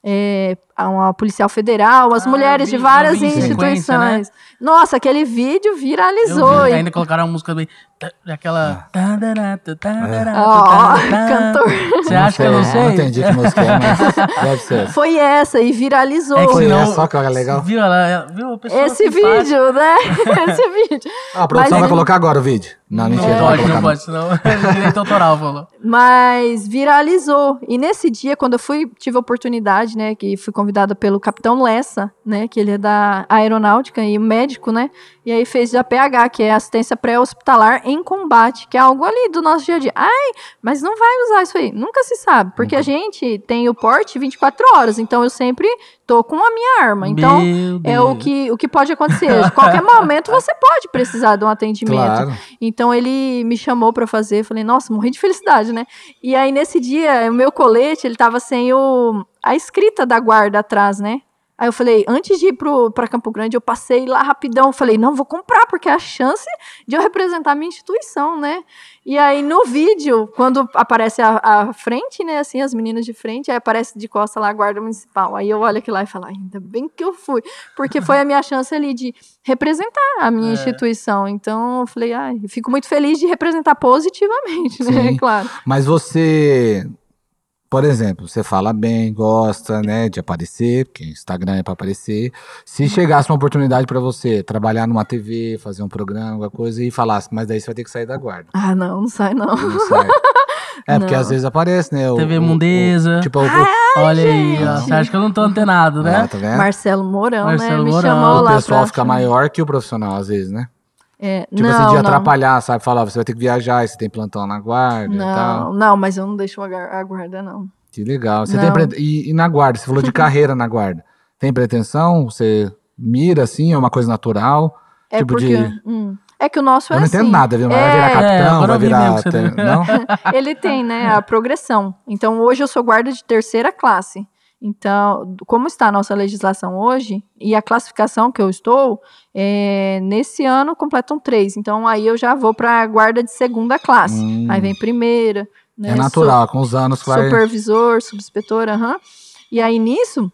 É, uma policial federal, as Ah, mulheres vi- de várias vi né? instituições. Nossa, aquele vídeo viralizou. vi, e- ainda colocaram a música bem. Tá- Aquela. Ó, cantor. Você acha que eu não sei? Não entendi que música é, mas deve ser. Foi essa e viralizou. É que Foi só que era legal. Viu? Ela, viu? A pessoa Esse vídeo, né? Esse vídeo. Ah, a produção Mas vai colocar agora o vídeo. Não, Não mentira. vai pode, colocar não pode, senão é direito autoral, falou. Mas viralizou. E nesse dia, quando eu fui, tive a oportunidade, né, que fui convidada pelo Capitão Lessa, né, que ele é da aeronáutica e médico, né, e aí fez a PH, que é assistência pré-hospitalar em combate, que é algo ali do nosso dia a dia. Ai, mas não vai usar isso aí. Nunca se sabe, porque a gente tem o porte 24 horas, então eu sempre tô com a minha arma. Então, Meu é o que, o que pode acontecer. De qualquer momento você pode precisar de um atendimento. Claro. Então ele me chamou pra fazer, falei, nossa, morri de felicidade, né? E aí nesse dia, o meu colete, ele tava sem o a escrita da guarda atrás, né? Aí eu falei, antes de ir pro, pra Campo Grande, eu passei lá rapidão, falei, não, vou comprar, porque é a chance de eu representar a minha instituição, né? E aí no vídeo, quando aparece a, a frente, né, assim, as meninas de frente, aí aparece de costa lá a guarda municipal. Aí eu olho aqui lá e falo, ainda bem que eu fui, porque foi a minha chance ali de representar a minha É. instituição. Então eu falei, ai, fico muito feliz de representar positivamente, né? Sim. Claro. Mas você, por exemplo, você fala bem, gosta, né, de aparecer, porque Instagram é pra aparecer. Se chegasse uma oportunidade pra você trabalhar numa TV, fazer um programa, alguma coisa, e falasse, mas daí você vai ter que sair da guarda. Ah, não, não sai não. Não sai. É, porque Não. às vezes aparece, né? o- TV o- Mundeza. o- tipo, o, Olha aí, ó. gente. Você acha que eu não tô antenado, né? Ah, tá vendo? Marcelo Mourão, né? Marcelo Me Mourão. chamou o lá pessoal pra- fica maior que o profissional, às vezes, né? É, Tipo não, assim, de não. atrapalhar, sabe? Falar, você vai ter que viajar, você tem plantão na guarda e Não, tal. não, mas eu não deixo a guarda, não. Que legal. Você Não. tem pre- e, e na guarda, você falou de carreira na guarda. Tem pretensão? Você mira assim? É uma coisa natural? É Tipo porque. de- hum, é que o nosso eu é não assim. entendo nada, viu? Mas vai É, virar capitão, agora vai eu vi virar. mesmo que você te- tá- Não? Ele tem, né, a progressão. Então, hoje eu sou guarda de terceira classe. Então, como está a nossa legislação hoje, e a classificação que eu estou, é, nesse ano completam três. Então, aí eu já vou para a guarda de segunda classe. Hum. Aí vem primeira. Né, É natural, com os anos vai. Supervisor, subinspetor, aham. E aí, nisso,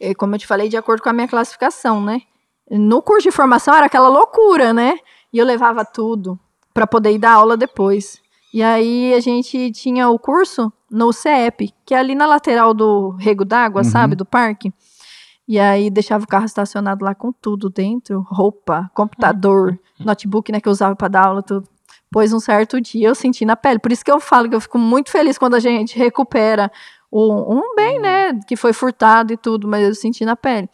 eh, como eu te falei, de acordo com a minha classificação, né? No curso de formação era aquela loucura, né? E eu levava tudo para poder ir dar aula depois. E aí a gente tinha o curso no CEP, que é ali na lateral do rego d'água, Uhum. sabe, do parque. E aí deixava o carro estacionado lá com tudo dentro, roupa, computador, notebook, né, que eu usava para dar aula, tudo. Pois um certo dia eu senti na pele. Por isso que eu falo que eu fico muito feliz quando a gente recupera o- um bem, né, que foi furtado e tudo, mas eu senti na pele.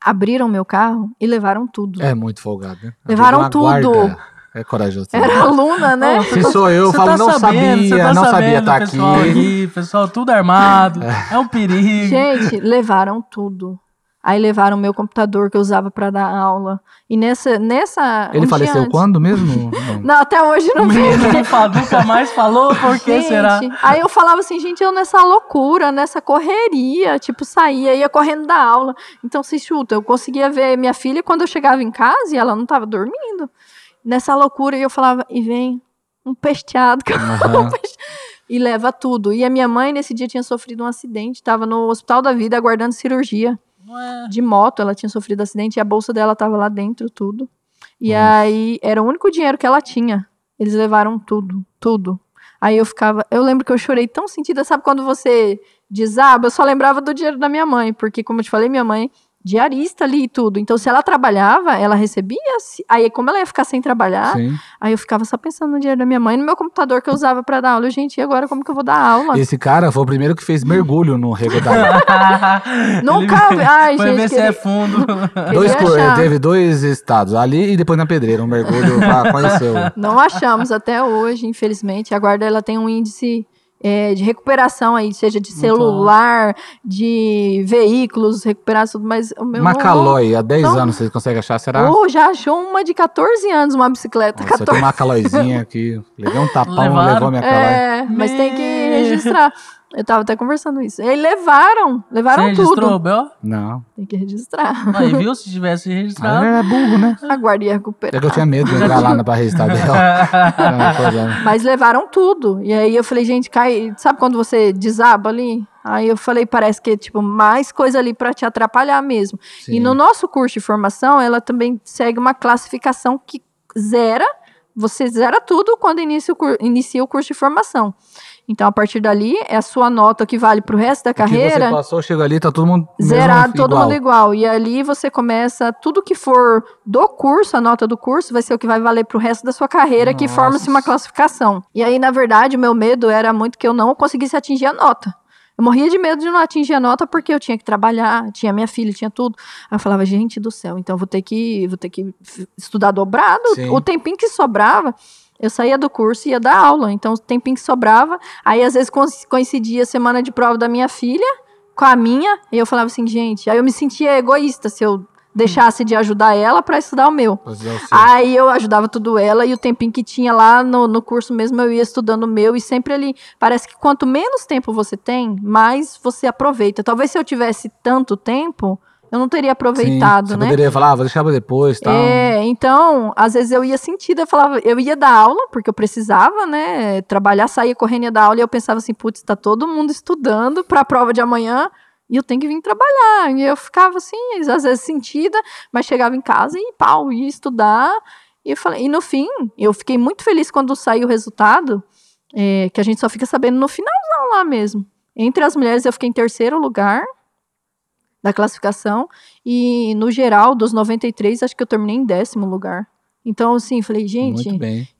Abriram meu carro e levaram tudo. É muito folgado, né? Levaram tudo. guarda. É corajoso. Era aluna, né? Se sou eu, eu falo, tá não sabendo, sabia, tá não sabia estar aqui. pessoal aqui. Pessoal, tudo armado. É um perigo. Gente, levaram tudo. Aí levaram meu computador que eu usava para dar aula. E nessa. nessa Ele um faleceu antes- quando mesmo? Não. Não, até hoje O não vi. nunca mais falou, por que Gente, será? Aí eu falava assim, gente, eu nessa loucura, nessa correria, tipo, saía, ia correndo da aula. Então, se chuta, eu conseguia ver minha filha quando eu chegava em casa e ela não tava dormindo. Nessa loucura, e eu falava, e vem um pesteado Aham. e leva tudo. E a minha mãe, nesse dia, tinha sofrido um acidente, estava no Hospital da Vida aguardando cirurgia Não é- de moto, ela tinha sofrido acidente e a bolsa dela tava lá dentro, tudo. E Nossa. aí era o único dinheiro que ela tinha. Eles levaram tudo, tudo. Aí eu ficava, eu lembro que eu chorei tão sentida, sabe quando você desaba? Eu só lembrava do dinheiro da minha mãe, porque como eu te falei, minha mãe diarista ali e tudo. Então se ela trabalhava, ela recebia, se- aí como ela ia ficar sem trabalhar, Sim. aí eu ficava só pensando no dinheiro da minha mãe, e no meu computador que eu usava pra dar aula. Gente, e agora como que eu vou dar aula? Esse cara foi o primeiro que fez mergulho no Rego d'Água. Nunca, Ele ai, Foi gente, ver se queria- é fundo. Dois, queria co- achar. teve dois estados, ali e depois na pedreira, um mergulho pra conhecer. Não achamos até hoje, infelizmente. A guarda ela tem um índice é, de recuperação aí, seja de Muito celular, de veículos recuperados, tudo, mas o meu Macalói, há 10 não. anos, vocês conseguem achar, será? Oh, já achou uma de 14 anos, uma bicicleta. Nossa, eu 14. tenho uma calóizinha aqui. Levei um tapão, Levaram? levou minha calói. É, mas tem que registrar. Eu tava até conversando isso. E levaram, Você levaram registrou, tudo. Bel? Não. Tem que registrar. Aí, viu? Se tivesse registrado. era burro, né? A guarda ia recuperar. É que eu tinha medo de entrar lá na pra registrar dela. Não, coisa- Mas levaram tudo. E aí eu falei, gente, cai. Sabe quando você desaba ali? Aí eu falei, parece que é tipo mais coisa ali pra te atrapalhar mesmo. E Sim. no nosso curso de formação, ela também segue uma classificação que zera, você zera tudo quando inicia o, cur- inicia o curso de formação. Então, a partir dali, é a sua nota que vale pro resto da O que você carreira. passou, chega ali, tá todo mundo Zerado, todo igual. mundo igual. E ali você começa, tudo que for do curso, a nota do curso, vai ser o que vai valer pro resto da sua carreira, que Nossa. forma-se uma classificação. E aí, na verdade, o meu medo era muito que eu não conseguisse atingir a nota. Eu morria de medo de não atingir a nota porque eu tinha que trabalhar, tinha minha filha, tinha tudo. Aí eu falava, gente do céu, então vou ter que, vou ter que estudar dobrado. Sim. O tempinho que sobrava, eu saía do curso e ia dar aula. Então, o tempinho que sobrava, aí às vezes coinc- coincidia a semana de prova da minha filha com a minha, e eu falava assim, gente, aí eu me sentia egoísta se eu deixasse de ajudar ela para estudar o meu. Aí eu ajudava tudo ela e o tempinho que tinha lá no, no curso mesmo eu ia estudando o meu e sempre ali. Parece que quanto menos tempo você tem, mais você aproveita. Talvez se eu tivesse tanto tempo, eu não teria aproveitado, Sim, você né? poderia falar, ah, vou deixar pra depois, tal. É, então, às vezes eu ia sentida, eu falava, eu ia dar aula, porque eu precisava, né, trabalhar, saía correndo ia dar aula, e eu pensava assim, putz, tá todo mundo estudando pra prova de amanhã, e eu tenho que vir trabalhar. E eu ficava assim, às vezes sentida, mas chegava em casa e pau, ia estudar. E eu falei, e no fim, eu fiquei muito feliz quando saiu o resultado, é, que a gente só fica sabendo no finalzão lá mesmo. Entre as mulheres, eu fiquei em terceiro lugar da classificação. E no geral, dos 93, acho que eu terminei em décimo lugar. Então, assim, falei, gente,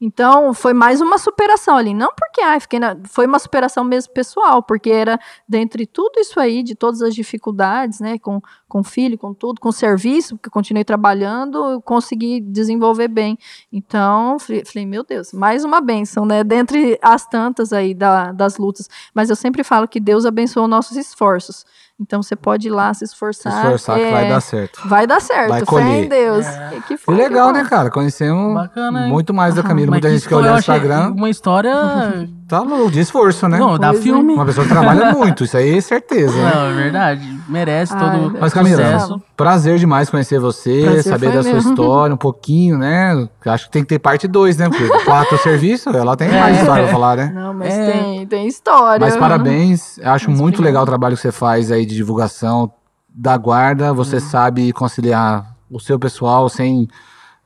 então foi mais uma superação ali. Não porque, ai, fiquei na... foi uma superação mesmo pessoal, porque era dentre tudo isso aí, de todas as dificuldades, né, com, com filho, com tudo, com serviço, porque continuei trabalhando, eu consegui desenvolver bem. Então, falei, falei, meu Deus, mais uma benção, né, dentre as tantas aí da, das lutas. Mas eu sempre falo que Deus abençoa nossos esforços. Então, você pode ir lá se Se esforçar. esforçar que é, vai dar certo. Vai dar certo, Vai fé colher. em Deus. É. Que, Que foi, legal, bom. né, cara? Conhecemos Bacana, muito mais da Camila. Mas Muita gente que história olha eu no achei Instagram Uma história. tá louco, de esforço, né? Não, dá Pois é. filme. Uma pessoa que trabalha muito, isso aí é certeza. né? Não, é verdade. Merece Ai, todo Deus. Mas, Camila, sucesso. prazer demais conhecer você, Prazer saber da sua meu. história um pouquinho, né? Acho que tem que ter parte 2, né? Porque quatro serviços, ela tem É. mais história pra falar, né? Não, mas É. tem, tem história. Mas parabéns, eu acho Mas muito legal o trabalho que você faz aí de divulgação da guarda. Você sabe conciliar o seu pessoal sem,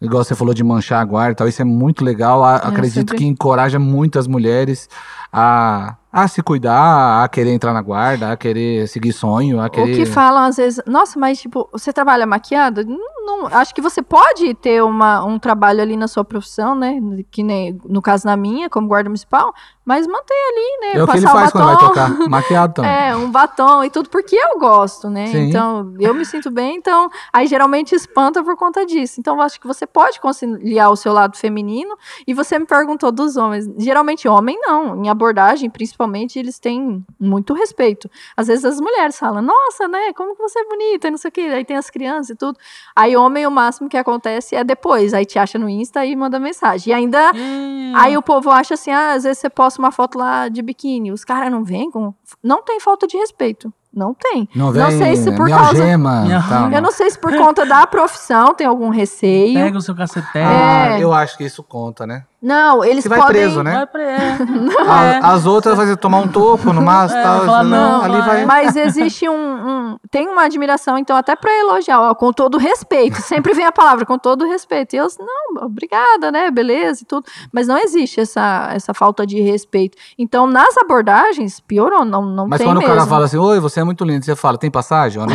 igual você falou, de manchar a guarda e tal. Isso é muito legal. A- acredito sempre- que encoraja muitas mulheres a, a se cuidar, a querer entrar na guarda, a querer seguir sonho, a O querer. que falam às vezes, nossa, mas tipo, você trabalha maquiado? Não, não- acho que você pode ter uma, um trabalho ali na sua profissão, né? Que nem no caso na minha, como guarda municipal, mas mantém ali, né? É o que ele faz o quando vai batom. tocar. Maquiado também. É, um batom e tudo, porque eu gosto, né? Sim. Então, eu me sinto bem, então, aí geralmente espanta por conta disso. Então, eu acho que você pode conciliar o seu lado feminino, e você me perguntou dos homens. Geralmente, homem não, em abordagem, principalmente, eles têm muito respeito. Às vezes as mulheres falam, nossa, né, como que você é bonita, e não sei o quê, aí tem as crianças e tudo. Aí, homem, o máximo que acontece é depois, aí te acha no Insta e manda mensagem. E ainda Hum, Aí o povo acha assim, ah, às vezes você posta uma foto lá de biquíni, os caras não vêm com... Não tem falta de respeito, não tem. Não vem Não sei se por minha causa- algema, Eu não sei se por conta da profissão tem algum receio. Pega o seu caceté. Ah, É. eu acho que isso conta, né? Não, eles Você vai podem... preso, né? Vai pra. É. A- É. As outras vai tomar um toco no máximo É, tal. falar, isso não, ali vai. vai. Mas existe um, um- Tem uma admiração, então, até pra elogiar, ó, com todo respeito. Sempre vem a palavra, com todo respeito. E eu, não, obrigada, né? Beleza e tudo. Mas não existe essa, essa falta de respeito. Então, nas abordagens, piorou, não, não Mas tem quando mesmo. o cara fala assim, oi, você é muito lindo, você fala, tem passagem?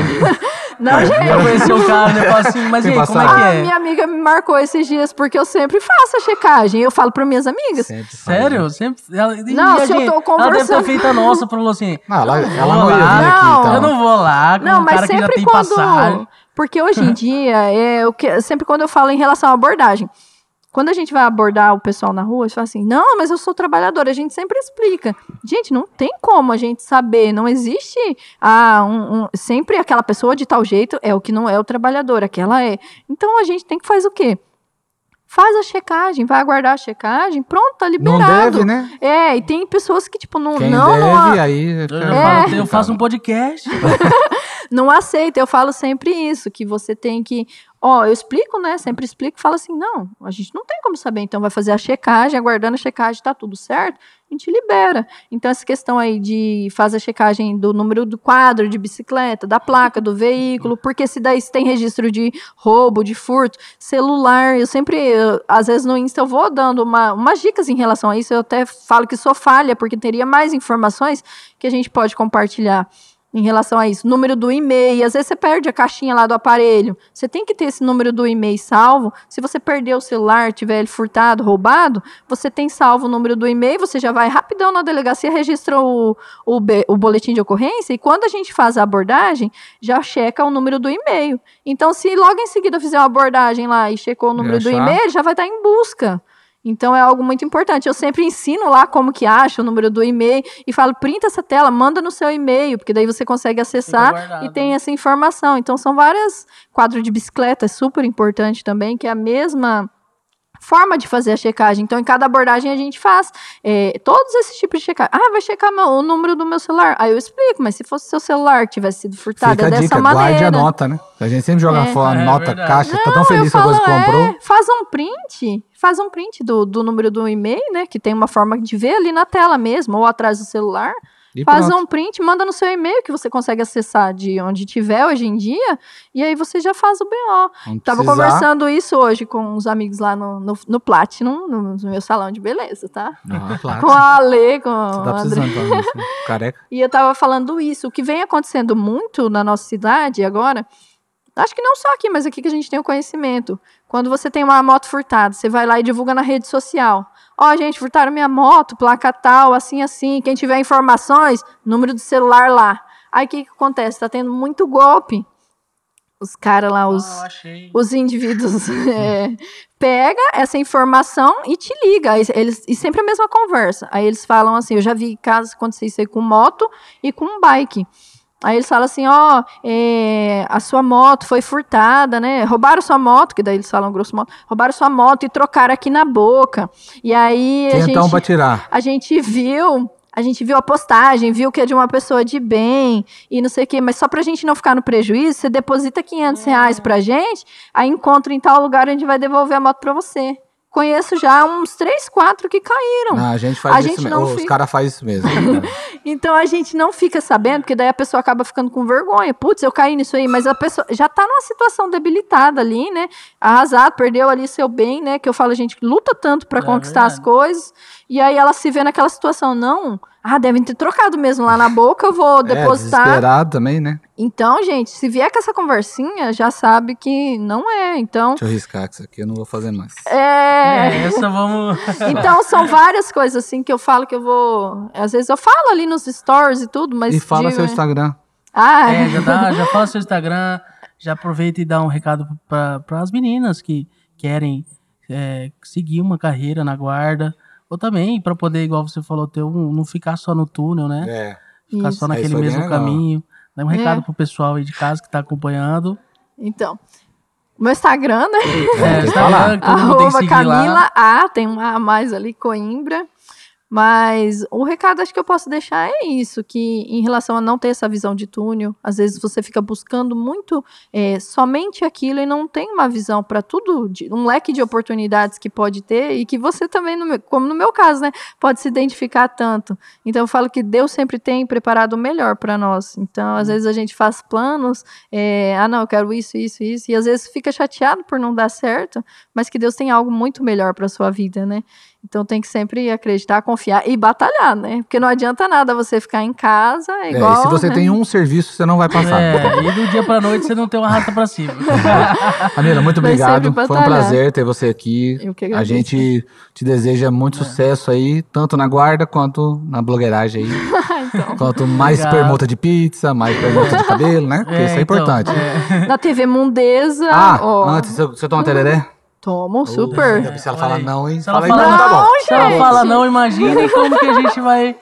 Não? Gente. Eu conheci o cara, né? Eu falo assim, mas e aí, como é que Ah, é? minha amiga me marcou esses dias porque eu sempre faço a checagem. Eu falo para minhas amigas. Sempre faz, Sério? né? Sempre. Ela, Não, se eu tô Ela deve ter conversando- feito a nossa, falou assim. Não, ela, eu ela não ia vir lá. aqui, então. Eu não vou lá com Não, um mas cara que já sempre tem quando. passagem. Porque hoje em dia, é o que sempre quando eu falo em relação à abordagem. Quando a gente vai abordar o pessoal na rua, eles falam assim: não, mas eu sou trabalhadora. A gente sempre explica. Gente, não tem como a gente saber. Não existe ah, um- um- sempre aquela pessoa de tal jeito é o que não é o trabalhador, aquela é. Então a gente tem que fazer o quê? Faz a checagem, vai aguardar a checagem, pronto, tá Não liberado. deve, né? É, e tem pessoas que, tipo, não, Quem não, deve, não, a- aí... É. eu faço um podcast. não aceita. Eu falo sempre isso, que você tem que. Ó, eu explico, né? Sempre explico, falo assim: não, a gente não tem como saber. Então vai fazer a checagem, aguardando a checagem, tá tudo certo, a gente libera. Então, essa questão aí de fazer a checagem do número do quadro de bicicleta, da placa, do veículo, porque se daí se tem registro de roubo, de furto, celular, eu sempre, eu, às vezes no Insta eu vou dando uma, umas dicas em relação a isso, eu até falo que sou falha, porque teria mais informações que a gente pode compartilhar em relação a isso. Número do e-mail, às vezes você perde a caixinha lá do aparelho. Você tem que ter esse número do e-mail salvo. Se você perder o celular, tiver ele furtado, roubado, você tem salvo o número do e-mail, você já vai rapidão na delegacia, registra o, o, o boletim de ocorrência e quando a gente faz a abordagem, já checa o número do e-mail. Então, se logo em seguida fizer uma abordagem lá e checou o número do e-mail, já vai estar em busca. Então é algo muito importante. Eu sempre ensino lá como que acha o número do e-mail e falo, printa essa tela, manda no seu e-mail, porque daí você consegue acessar e tem essa informação. Então são várias quadro de bicicleta, é super importante também, que é a mesma forma de fazer a checagem. Então, em cada abordagem a gente faz é, todos esses tipos de checagem. Ah, vai checar meu- o número do meu celular. Aí eu explico, mas se fosse seu celular que tivesse sido furtado, Fica é a dessa dica, guarde maneira. a nota, né? A gente sempre joga É. fora, É nota, verdade. caixa, tá tão feliz com a coisa que falo, comprou. é, faz um print, faz um print do, do número do e-mail, né? Que tem uma forma de ver ali na tela mesmo, ou atrás do celular. E Faz pronto. um print, manda no seu e-mail que você consegue acessar de onde tiver hoje em dia, e aí você já faz o BO. Tava conversando isso hoje com uns amigos lá no, no, no Platinum, no, no meu salão de beleza, tá? Ah. Com a Ale, com Você tá André. precisando, tá, isso. careca. E eu tava falando isso. O que vem acontecendo muito na nossa cidade agora, Acho que não só aqui, mas aqui que a gente tem o conhecimento. Quando você tem uma moto furtada, você vai lá e divulga na rede social. Ó, gente, furtaram minha moto, placa tal, assim, assim. Quem tiver informações, número do celular lá. Aí o que, que acontece? Tá tendo muito golpe. Os caras lá, os, Ah, os indivíduos é, pega essa informação e te liga. Aí Eles, e sempre a mesma conversa. Aí eles falam assim: eu já vi casos acontecer isso aí com moto e com bike. Aí eles falam assim, ó, é, a sua moto foi furtada, né? Roubaram sua moto, que daí eles falam grosso modo, roubaram sua moto e trocaram aqui na boca. E aí a Quem então gente, pra tirar? a gente viu, a gente viu a postagem, viu que é de uma pessoa de bem e não sei o quê, mas só pra gente não ficar no prejuízo, você deposita 500 reais pra gente, aí encontra em tal lugar, a gente vai devolver a moto pra você. Conheço já uns 3, 4 que caíram. Ah, a gente faz A isso gente mesmo. não Os fica- caras fazem isso mesmo. Então a gente não fica sabendo, porque daí a pessoa acaba ficando com vergonha. Putz, eu caí nisso aí, mas a pessoa já tá numa situação debilitada ali, né? Arrasado, perdeu ali seu bem, né? Que eu falo, a gente luta tanto pra É conquistar as coisas. E aí ela se vê naquela situação, não. Ah, devem ter trocado mesmo lá na boca, eu vou É, depositar. desesperado também, né? então, gente, se vier com essa conversinha, já sabe que não é. Então, Deixa eu riscar que isso aqui eu não vou fazer mais. é. É, essa vamos. Então, são várias coisas assim que eu falo que eu vou. Às vezes eu falo ali nos stories e tudo, mas. e fala de- seu Instagram. Ah, É, já, dá, já fala seu Instagram, já aproveita e dá um recado para as meninas que querem é, seguir uma carreira na guarda, ou também para poder, igual você falou, ter um, não ficar só no túnel, né? É. Ficar Isso. só É, naquele bem mesmo legal. caminho. Dá um recado É. pro pessoal aí de casa que tá acompanhando. Então, meu Instagram, né? É, Instagram, Camila lá. A, tem um A a mais ali, Coimbra. Mas o recado acho que eu posso deixar é isso, que em relação a não ter essa visão de túnel, às vezes você fica buscando muito é, somente aquilo e não tem uma visão para tudo, de- um leque de oportunidades que pode ter e que você também, no meu- como no meu caso, né, pode se identificar tanto. Então eu falo que Deus sempre tem preparado o melhor para nós. Então às vezes a gente faz planos, é, ah não, eu quero isso, isso, isso, e às vezes fica chateado por não dar certo, mas que Deus tem algo muito melhor para sua vida, né? Então tem que sempre acreditar, confiar e batalhar, né? Porque não adianta nada você ficar em casa, é É, igual. e se você né? tem um serviço, você não vai passar. É, e do dia pra noite você não tem uma rata pra cima. Camila, muito Vai obrigado. Foi um prazer ter você aqui. Eu que A gente te deseja muito sucesso aí, tanto na guarda quanto na blogueiragem aí. então, Quanto mais Obrigado. permuta de pizza, mais permuta de cabelo, né? Porque isso é então, importante. é. na TV Mundeza, Ah, ó, antes, você, você toma tereré? Tomo super. Se ela fala não, hein? Se ela Fala não, tá bom. Se ela fala não, imagina como que a gente vai.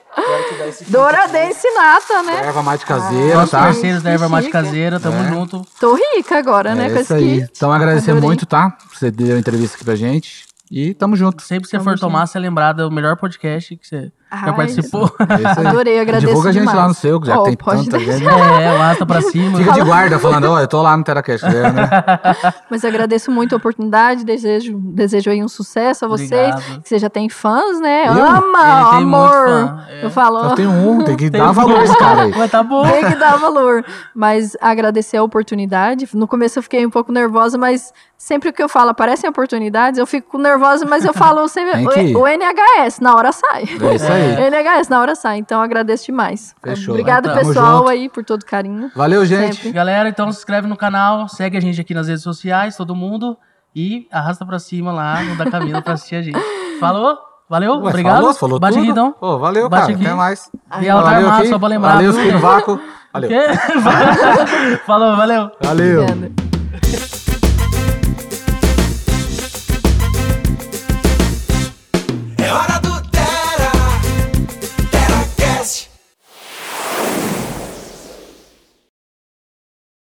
Douradense nata, né? Erva mate caseira, Nossos tá? parceiros da Erva Mate. Caseira, tamo É. junto. Tô rica agora, né? É Com isso esse aí. kit. Então agradecer Adorei. muito, tá? Você deu a entrevista aqui pra gente. E tamo junto. Sempre que você Tamo for junto. tomar, você é lembrado, é o melhor podcast que você já participou. É. Adorei, agradeço Divulga a gente demais. lá no seu, que já Oh, tem pode tanta deixar. gente. É, lasta pra cima. Fica de guarda falando, ó, eu tô lá no Teracast, né? Mas agradeço muito a oportunidade, desejo, desejo aí um sucesso a vocês. Obrigado. Que você já tem fãs, né? Eu? Ama, tem muito amor. fã, é. Eu falo, Só tem um, tem que Tem dar valor esse cara aí. Mas tá bom. tem que dar valor. Mas agradecer a oportunidade. No começo eu fiquei um pouco nervosa, mas sempre que eu falo aparecem oportunidades, eu fico nervosa, mas eu falo sempre o, o NHS, na hora sai. É isso aí. NHS, na hora sai. Então agradeço demais. Fechou. Obrigado, Tamo pessoal, junto. aí, por todo o carinho. Valeu, gente. Sempre. Galera, então se inscreve no canal, segue a gente aqui nas redes sociais, todo mundo. E arrasta pra cima lá no da Camila pra assistir a gente. Falou? Valeu? Ué, Obrigado. Falou, falou Bate tudo. aqui então. Pô, valeu, Bate cara. aqui. Até mais. E ela tá Valeu armada, só pra lembrar. Valeu, no vácuo. O Valeu. quê? Falou, valeu. Valeu. Obrigada.